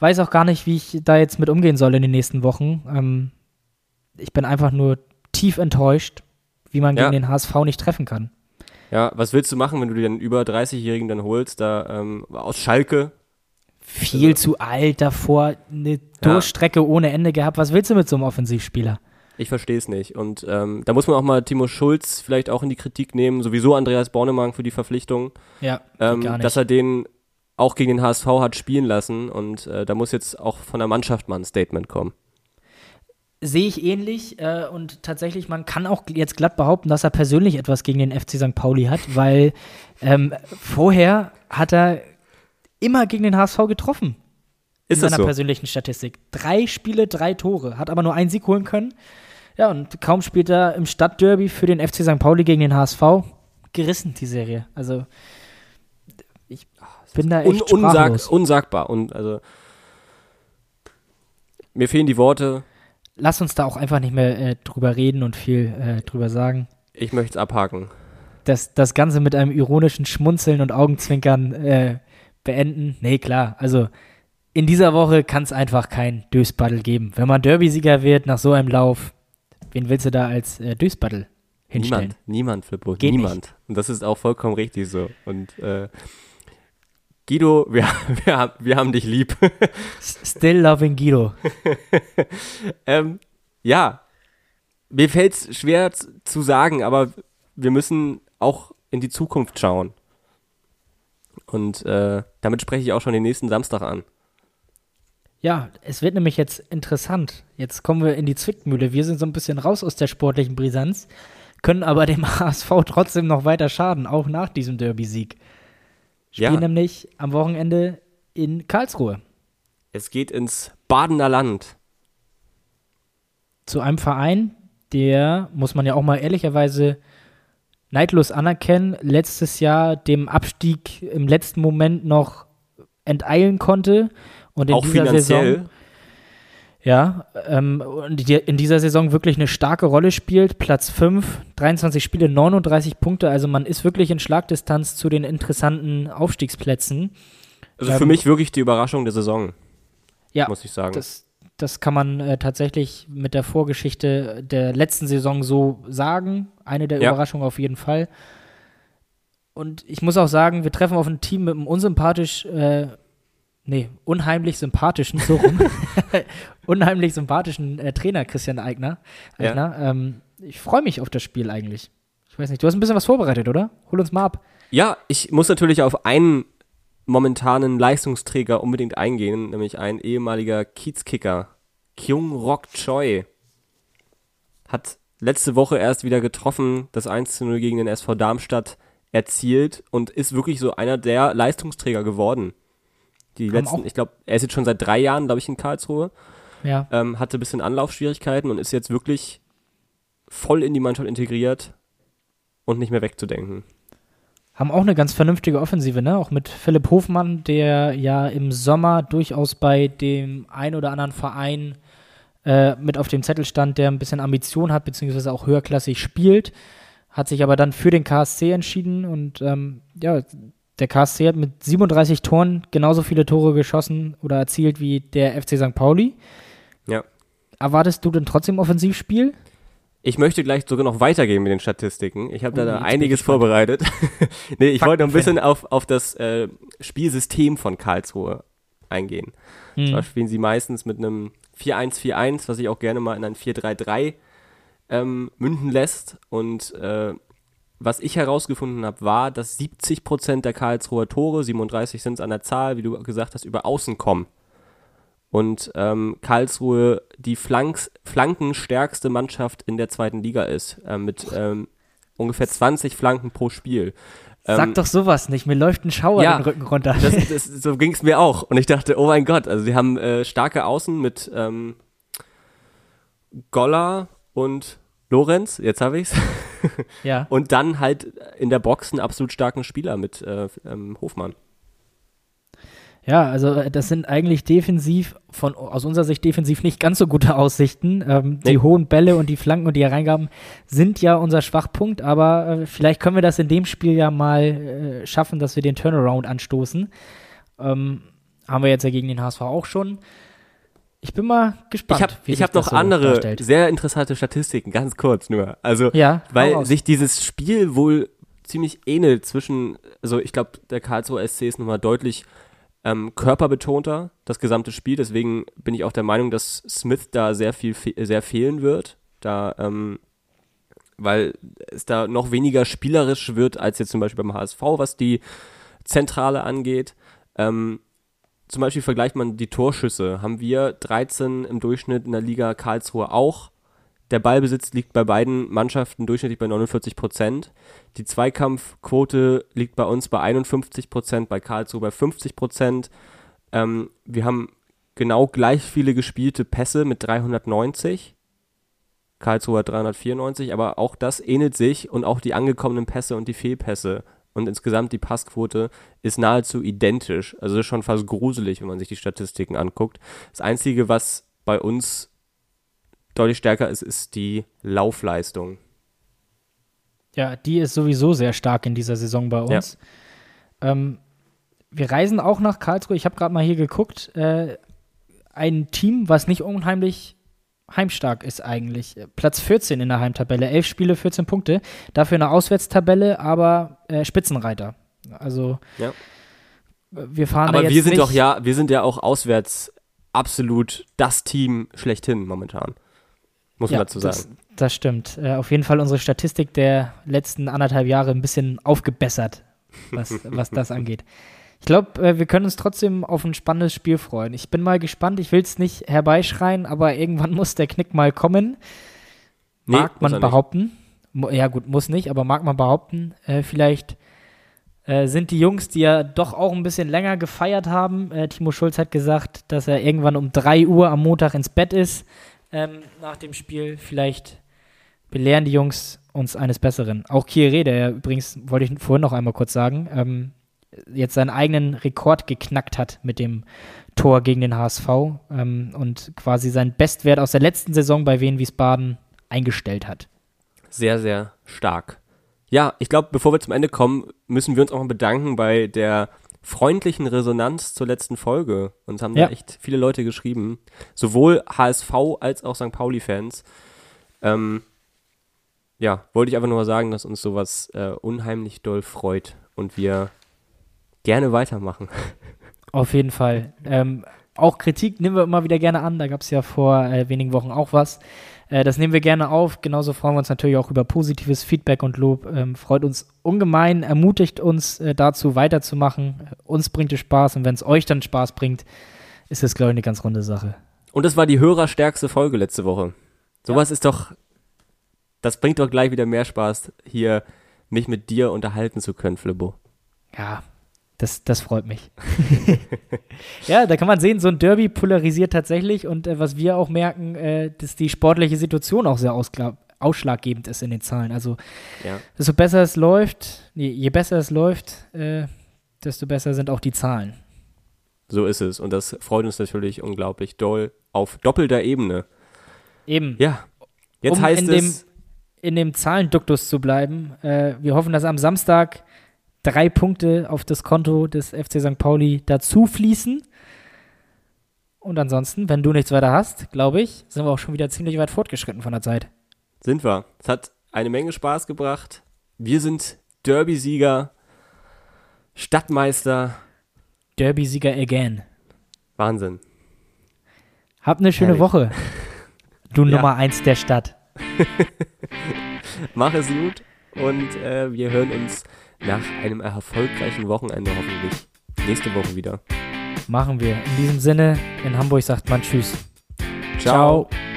weiß auch gar nicht, wie ich da jetzt mit umgehen soll in den nächsten Wochen. Ähm, ich bin einfach nur tief enttäuscht, wie man ja. gegen den HSV nicht treffen kann. Ja, was willst du machen, wenn du dir einen über 30-Jährigen dann holst, da ähm, aus Schalke? Viel also, zu alt davor, eine Durchstrecke ja. ohne Ende gehabt. Was willst du mit so einem Offensivspieler? Ich verstehe es nicht. Und ähm, da muss man auch mal Timo Schulz vielleicht auch in die Kritik nehmen, sowieso Andreas Bornemann für die Verpflichtung. Ja, ähm, dass er den auch gegen den HSV hat spielen lassen und äh, da muss jetzt auch von der Mannschaft mal ein Statement kommen. Sehe ich ähnlich äh, und tatsächlich, man kann auch jetzt glatt behaupten, dass er persönlich etwas gegen den FC St. Pauli hat, weil ähm, vorher hat er immer gegen den HSV getroffen. Ist in seiner so? persönlichen Statistik. Drei Spiele, drei Tore, hat aber nur einen Sieg holen können. Ja, und kaum spielt er im Stadtderby für den FC St. Pauli gegen den HSV. Gerissen, die Serie. Also, ich bin da echt Un unsag Unsagbar. Und also, mir fehlen die Worte lass uns da auch einfach nicht mehr äh, drüber reden und viel äh, drüber sagen. Ich möchte es abhaken. Das, das Ganze mit einem ironischen Schmunzeln und Augenzwinkern äh, beenden. Nee, klar. Also in dieser Woche kann es einfach kein Dösbattle geben. Wenn man Derby-Sieger wird nach so einem Lauf, wen willst du da als äh, Dösbattle hinstellen? Niemand, niemand, Flippo, Geht niemand. Nicht. Und das ist auch vollkommen richtig so. Und äh, Guido, wir, wir, wir haben dich lieb. Still loving Guido. ähm, ja, mir fällt es schwer zu sagen, aber wir müssen auch in die Zukunft schauen. Und äh, damit spreche ich auch schon den nächsten Samstag an. Ja, es wird nämlich jetzt interessant. Jetzt kommen wir in die Zwickmühle. Wir sind so ein bisschen raus aus der sportlichen Brisanz, können aber dem HSV trotzdem noch weiter schaden, auch nach diesem Derby-Sieg. Spielen ja. nämlich am Wochenende in Karlsruhe. Es geht ins Badener Land. Zu einem Verein, der, muss man ja auch mal ehrlicherweise neidlos anerkennen, letztes Jahr dem Abstieg im letzten Moment noch enteilen konnte und in auch dieser finanziell. Saison ja, ähm, und die in dieser Saison wirklich eine starke Rolle spielt. Platz 5, 23 Spiele, 39 Punkte. Also man ist wirklich in Schlagdistanz zu den interessanten Aufstiegsplätzen. Also ähm, für mich wirklich die Überraschung der Saison. Ja, muss ich sagen. Das, das kann man äh, tatsächlich mit der Vorgeschichte der letzten Saison so sagen. Eine der ja. Überraschungen auf jeden Fall. Und ich muss auch sagen, wir treffen auf ein Team mit einem unsympathisch äh, nee, unheimlich sympathischen, so rum, unheimlich sympathischen äh, Trainer Christian Eigner. Eigner. Ja. Ähm, ich freue mich auf das Spiel eigentlich. Ich weiß nicht, du hast ein bisschen was vorbereitet, oder? Hol uns mal ab. Ja, ich muss natürlich auf einen momentanen Leistungsträger unbedingt eingehen, nämlich ein ehemaliger Kiezkicker, Kyung Rok Choi. Hat letzte Woche erst wieder getroffen, das 1 0 gegen den SV Darmstadt erzielt und ist wirklich so einer der Leistungsträger geworden die letzten, ich glaube, er ist jetzt schon seit drei Jahren, glaube ich, in Karlsruhe. Ja. Ähm, hatte ein bisschen Anlaufschwierigkeiten und ist jetzt wirklich voll in die Mannschaft integriert und nicht mehr wegzudenken. Haben auch eine ganz vernünftige Offensive, ne? Auch mit Philipp Hofmann, der ja im Sommer durchaus bei dem ein oder anderen Verein äh, mit auf dem Zettel stand, der ein bisschen Ambition hat, beziehungsweise auch höherklassig spielt, hat sich aber dann für den KSC entschieden und ähm, ja, der KSC hat mit 37 Toren genauso viele Tore geschossen oder erzielt wie der FC St. Pauli. Ja. Erwartest du denn trotzdem Offensivspiel? Ich möchte gleich sogar noch weitergehen mit den Statistiken. Ich habe da, da einiges vorbereitet. nee, ich wollte noch ein bisschen auf, auf das äh, Spielsystem von Karlsruhe eingehen. Mhm. Zwar spielen sie meistens mit einem 4-1-4-1, was sich auch gerne mal in ein 4-3-3 ähm, münden lässt. Und äh, was ich herausgefunden habe, war, dass 70% der Karlsruher Tore, 37 sind es an der Zahl, wie du gesagt hast, über Außen kommen. Und ähm, Karlsruhe die Flanks, flankenstärkste Mannschaft in der zweiten Liga ist, äh, mit ähm, ungefähr 20 Flanken pro Spiel. Sag ähm, doch sowas nicht, mir läuft ein Schauer ja, den Rücken runter. Das, das, so ging es mir auch. Und ich dachte, oh mein Gott, also sie haben äh, starke Außen mit ähm, Goller und Lorenz, jetzt habe ich's. ja. Und dann halt in der Box einen absolut starken Spieler mit äh, ähm, Hofmann. Ja, also äh, das sind eigentlich defensiv, von aus unserer Sicht defensiv nicht ganz so gute Aussichten. Ähm, nee. Die hohen Bälle und die Flanken und die Hereingaben sind ja unser Schwachpunkt, aber äh, vielleicht können wir das in dem Spiel ja mal äh, schaffen, dass wir den Turnaround anstoßen. Ähm, haben wir jetzt ja gegen den HSV auch schon. Ich bin mal gespannt. Ich habe hab noch so andere darstellt. sehr interessante Statistiken, ganz kurz nur. Also, ja, weil sich dieses Spiel wohl ziemlich ähnelt zwischen, also ich glaube, der Karlsruhe SC ist nochmal deutlich ähm, körperbetonter, das gesamte Spiel. Deswegen bin ich auch der Meinung, dass Smith da sehr viel sehr fehlen wird. Da, ähm, weil es da noch weniger spielerisch wird als jetzt zum Beispiel beim HSV, was die Zentrale angeht. Ähm, zum Beispiel vergleicht man die Torschüsse. Haben wir 13 im Durchschnitt in der Liga Karlsruhe auch. Der Ballbesitz liegt bei beiden Mannschaften durchschnittlich bei 49 Prozent. Die Zweikampfquote liegt bei uns bei 51 Prozent, bei Karlsruhe bei 50 Prozent. Ähm, wir haben genau gleich viele gespielte Pässe mit 390. Karlsruhe hat 394, aber auch das ähnelt sich und auch die angekommenen Pässe und die Fehlpässe und insgesamt die Passquote ist nahezu identisch. Also ist schon fast gruselig, wenn man sich die Statistiken anguckt. Das Einzige, was bei uns deutlich stärker ist, ist die Laufleistung. Ja, die ist sowieso sehr stark in dieser Saison bei uns. Ja. Ähm, wir reisen auch nach Karlsruhe. Ich habe gerade mal hier geguckt. Äh, ein Team, was nicht unheimlich heimstark ist eigentlich. Platz 14 in der Heimtabelle, 11 Spiele, 14 Punkte. Dafür eine Auswärtstabelle, aber äh, Spitzenreiter. Also ja. wir fahren aber da jetzt wir sind nicht doch ja, wir sind ja auch auswärts absolut das Team schlechthin momentan. Muss ja, man dazu sagen. Das, das stimmt. Äh, auf jeden Fall unsere Statistik der letzten anderthalb Jahre ein bisschen aufgebessert, was, was das angeht. Ich glaube, äh, wir können uns trotzdem auf ein spannendes Spiel freuen. Ich bin mal gespannt. Ich will es nicht herbeischreien, aber irgendwann muss der Knick mal kommen. Mag nee, man behaupten. Nicht. Ja, gut, muss nicht, aber mag man behaupten. Äh, vielleicht äh, sind die Jungs, die ja doch auch ein bisschen länger gefeiert haben. Äh, Timo Schulz hat gesagt, dass er irgendwann um 3 Uhr am Montag ins Bett ist ähm, nach dem Spiel. Vielleicht belehren die Jungs uns eines Besseren. Auch Kieré, der ja übrigens, wollte ich vorhin noch einmal kurz sagen, ähm, jetzt seinen eigenen Rekord geknackt hat mit dem Tor gegen den HSV ähm, und quasi seinen Bestwert aus der letzten Saison bei Wien Wiesbaden eingestellt hat. Sehr, sehr stark. Ja, ich glaube, bevor wir zum Ende kommen, müssen wir uns auch mal bedanken bei der freundlichen Resonanz zur letzten Folge. Uns haben ja. da echt viele Leute geschrieben. Sowohl HSV als auch St. Pauli-Fans. Ähm, ja, wollte ich einfach nur mal sagen, dass uns sowas äh, unheimlich doll freut und wir gerne weitermachen. Auf jeden Fall. Ähm, auch Kritik nehmen wir immer wieder gerne an. Da gab es ja vor äh, wenigen Wochen auch was. Äh, das nehmen wir gerne auf. Genauso freuen wir uns natürlich auch über positives Feedback und Lob. Ähm, freut uns ungemein, ermutigt uns äh, dazu weiterzumachen. Uns bringt es Spaß und wenn es euch dann Spaß bringt, ist es, glaube ich, eine ganz runde Sache. Und das war die hörerstärkste Folge letzte Woche. Sowas ja. ist doch, das bringt doch gleich wieder mehr Spaß, hier mich mit dir unterhalten zu können, Flippo. Ja, das, das freut mich. ja, da kann man sehen, so ein Derby polarisiert tatsächlich und äh, was wir auch merken, äh, dass die sportliche Situation auch sehr ausschlaggebend ist in den Zahlen. Also, ja. desto besser es läuft, nee, je besser es läuft, äh, desto besser sind auch die Zahlen. So ist es und das freut uns natürlich unglaublich doll auf doppelter Ebene. Eben. Ja. Jetzt um heißt in dem, es. in dem Zahlenduktus zu bleiben. Äh, wir hoffen, dass am Samstag drei Punkte auf das Konto des FC St. Pauli dazu fließen. Und ansonsten, wenn du nichts weiter hast, glaube ich, sind wir auch schon wieder ziemlich weit fortgeschritten von der Zeit. Sind wir. Es hat eine Menge Spaß gebracht. Wir sind Derby-Sieger, Stadtmeister. Derby-Sieger again. Wahnsinn. Hab eine schöne Herrlich. Woche. Du Ja. Nummer eins der Stadt. Mach es gut und äh, wir hören uns nach einem erfolgreichen Wochenende hoffentlich nächste Woche wieder. Machen wir. In diesem Sinne, in Hamburg sagt man Tschüss. Ciao. Ciao.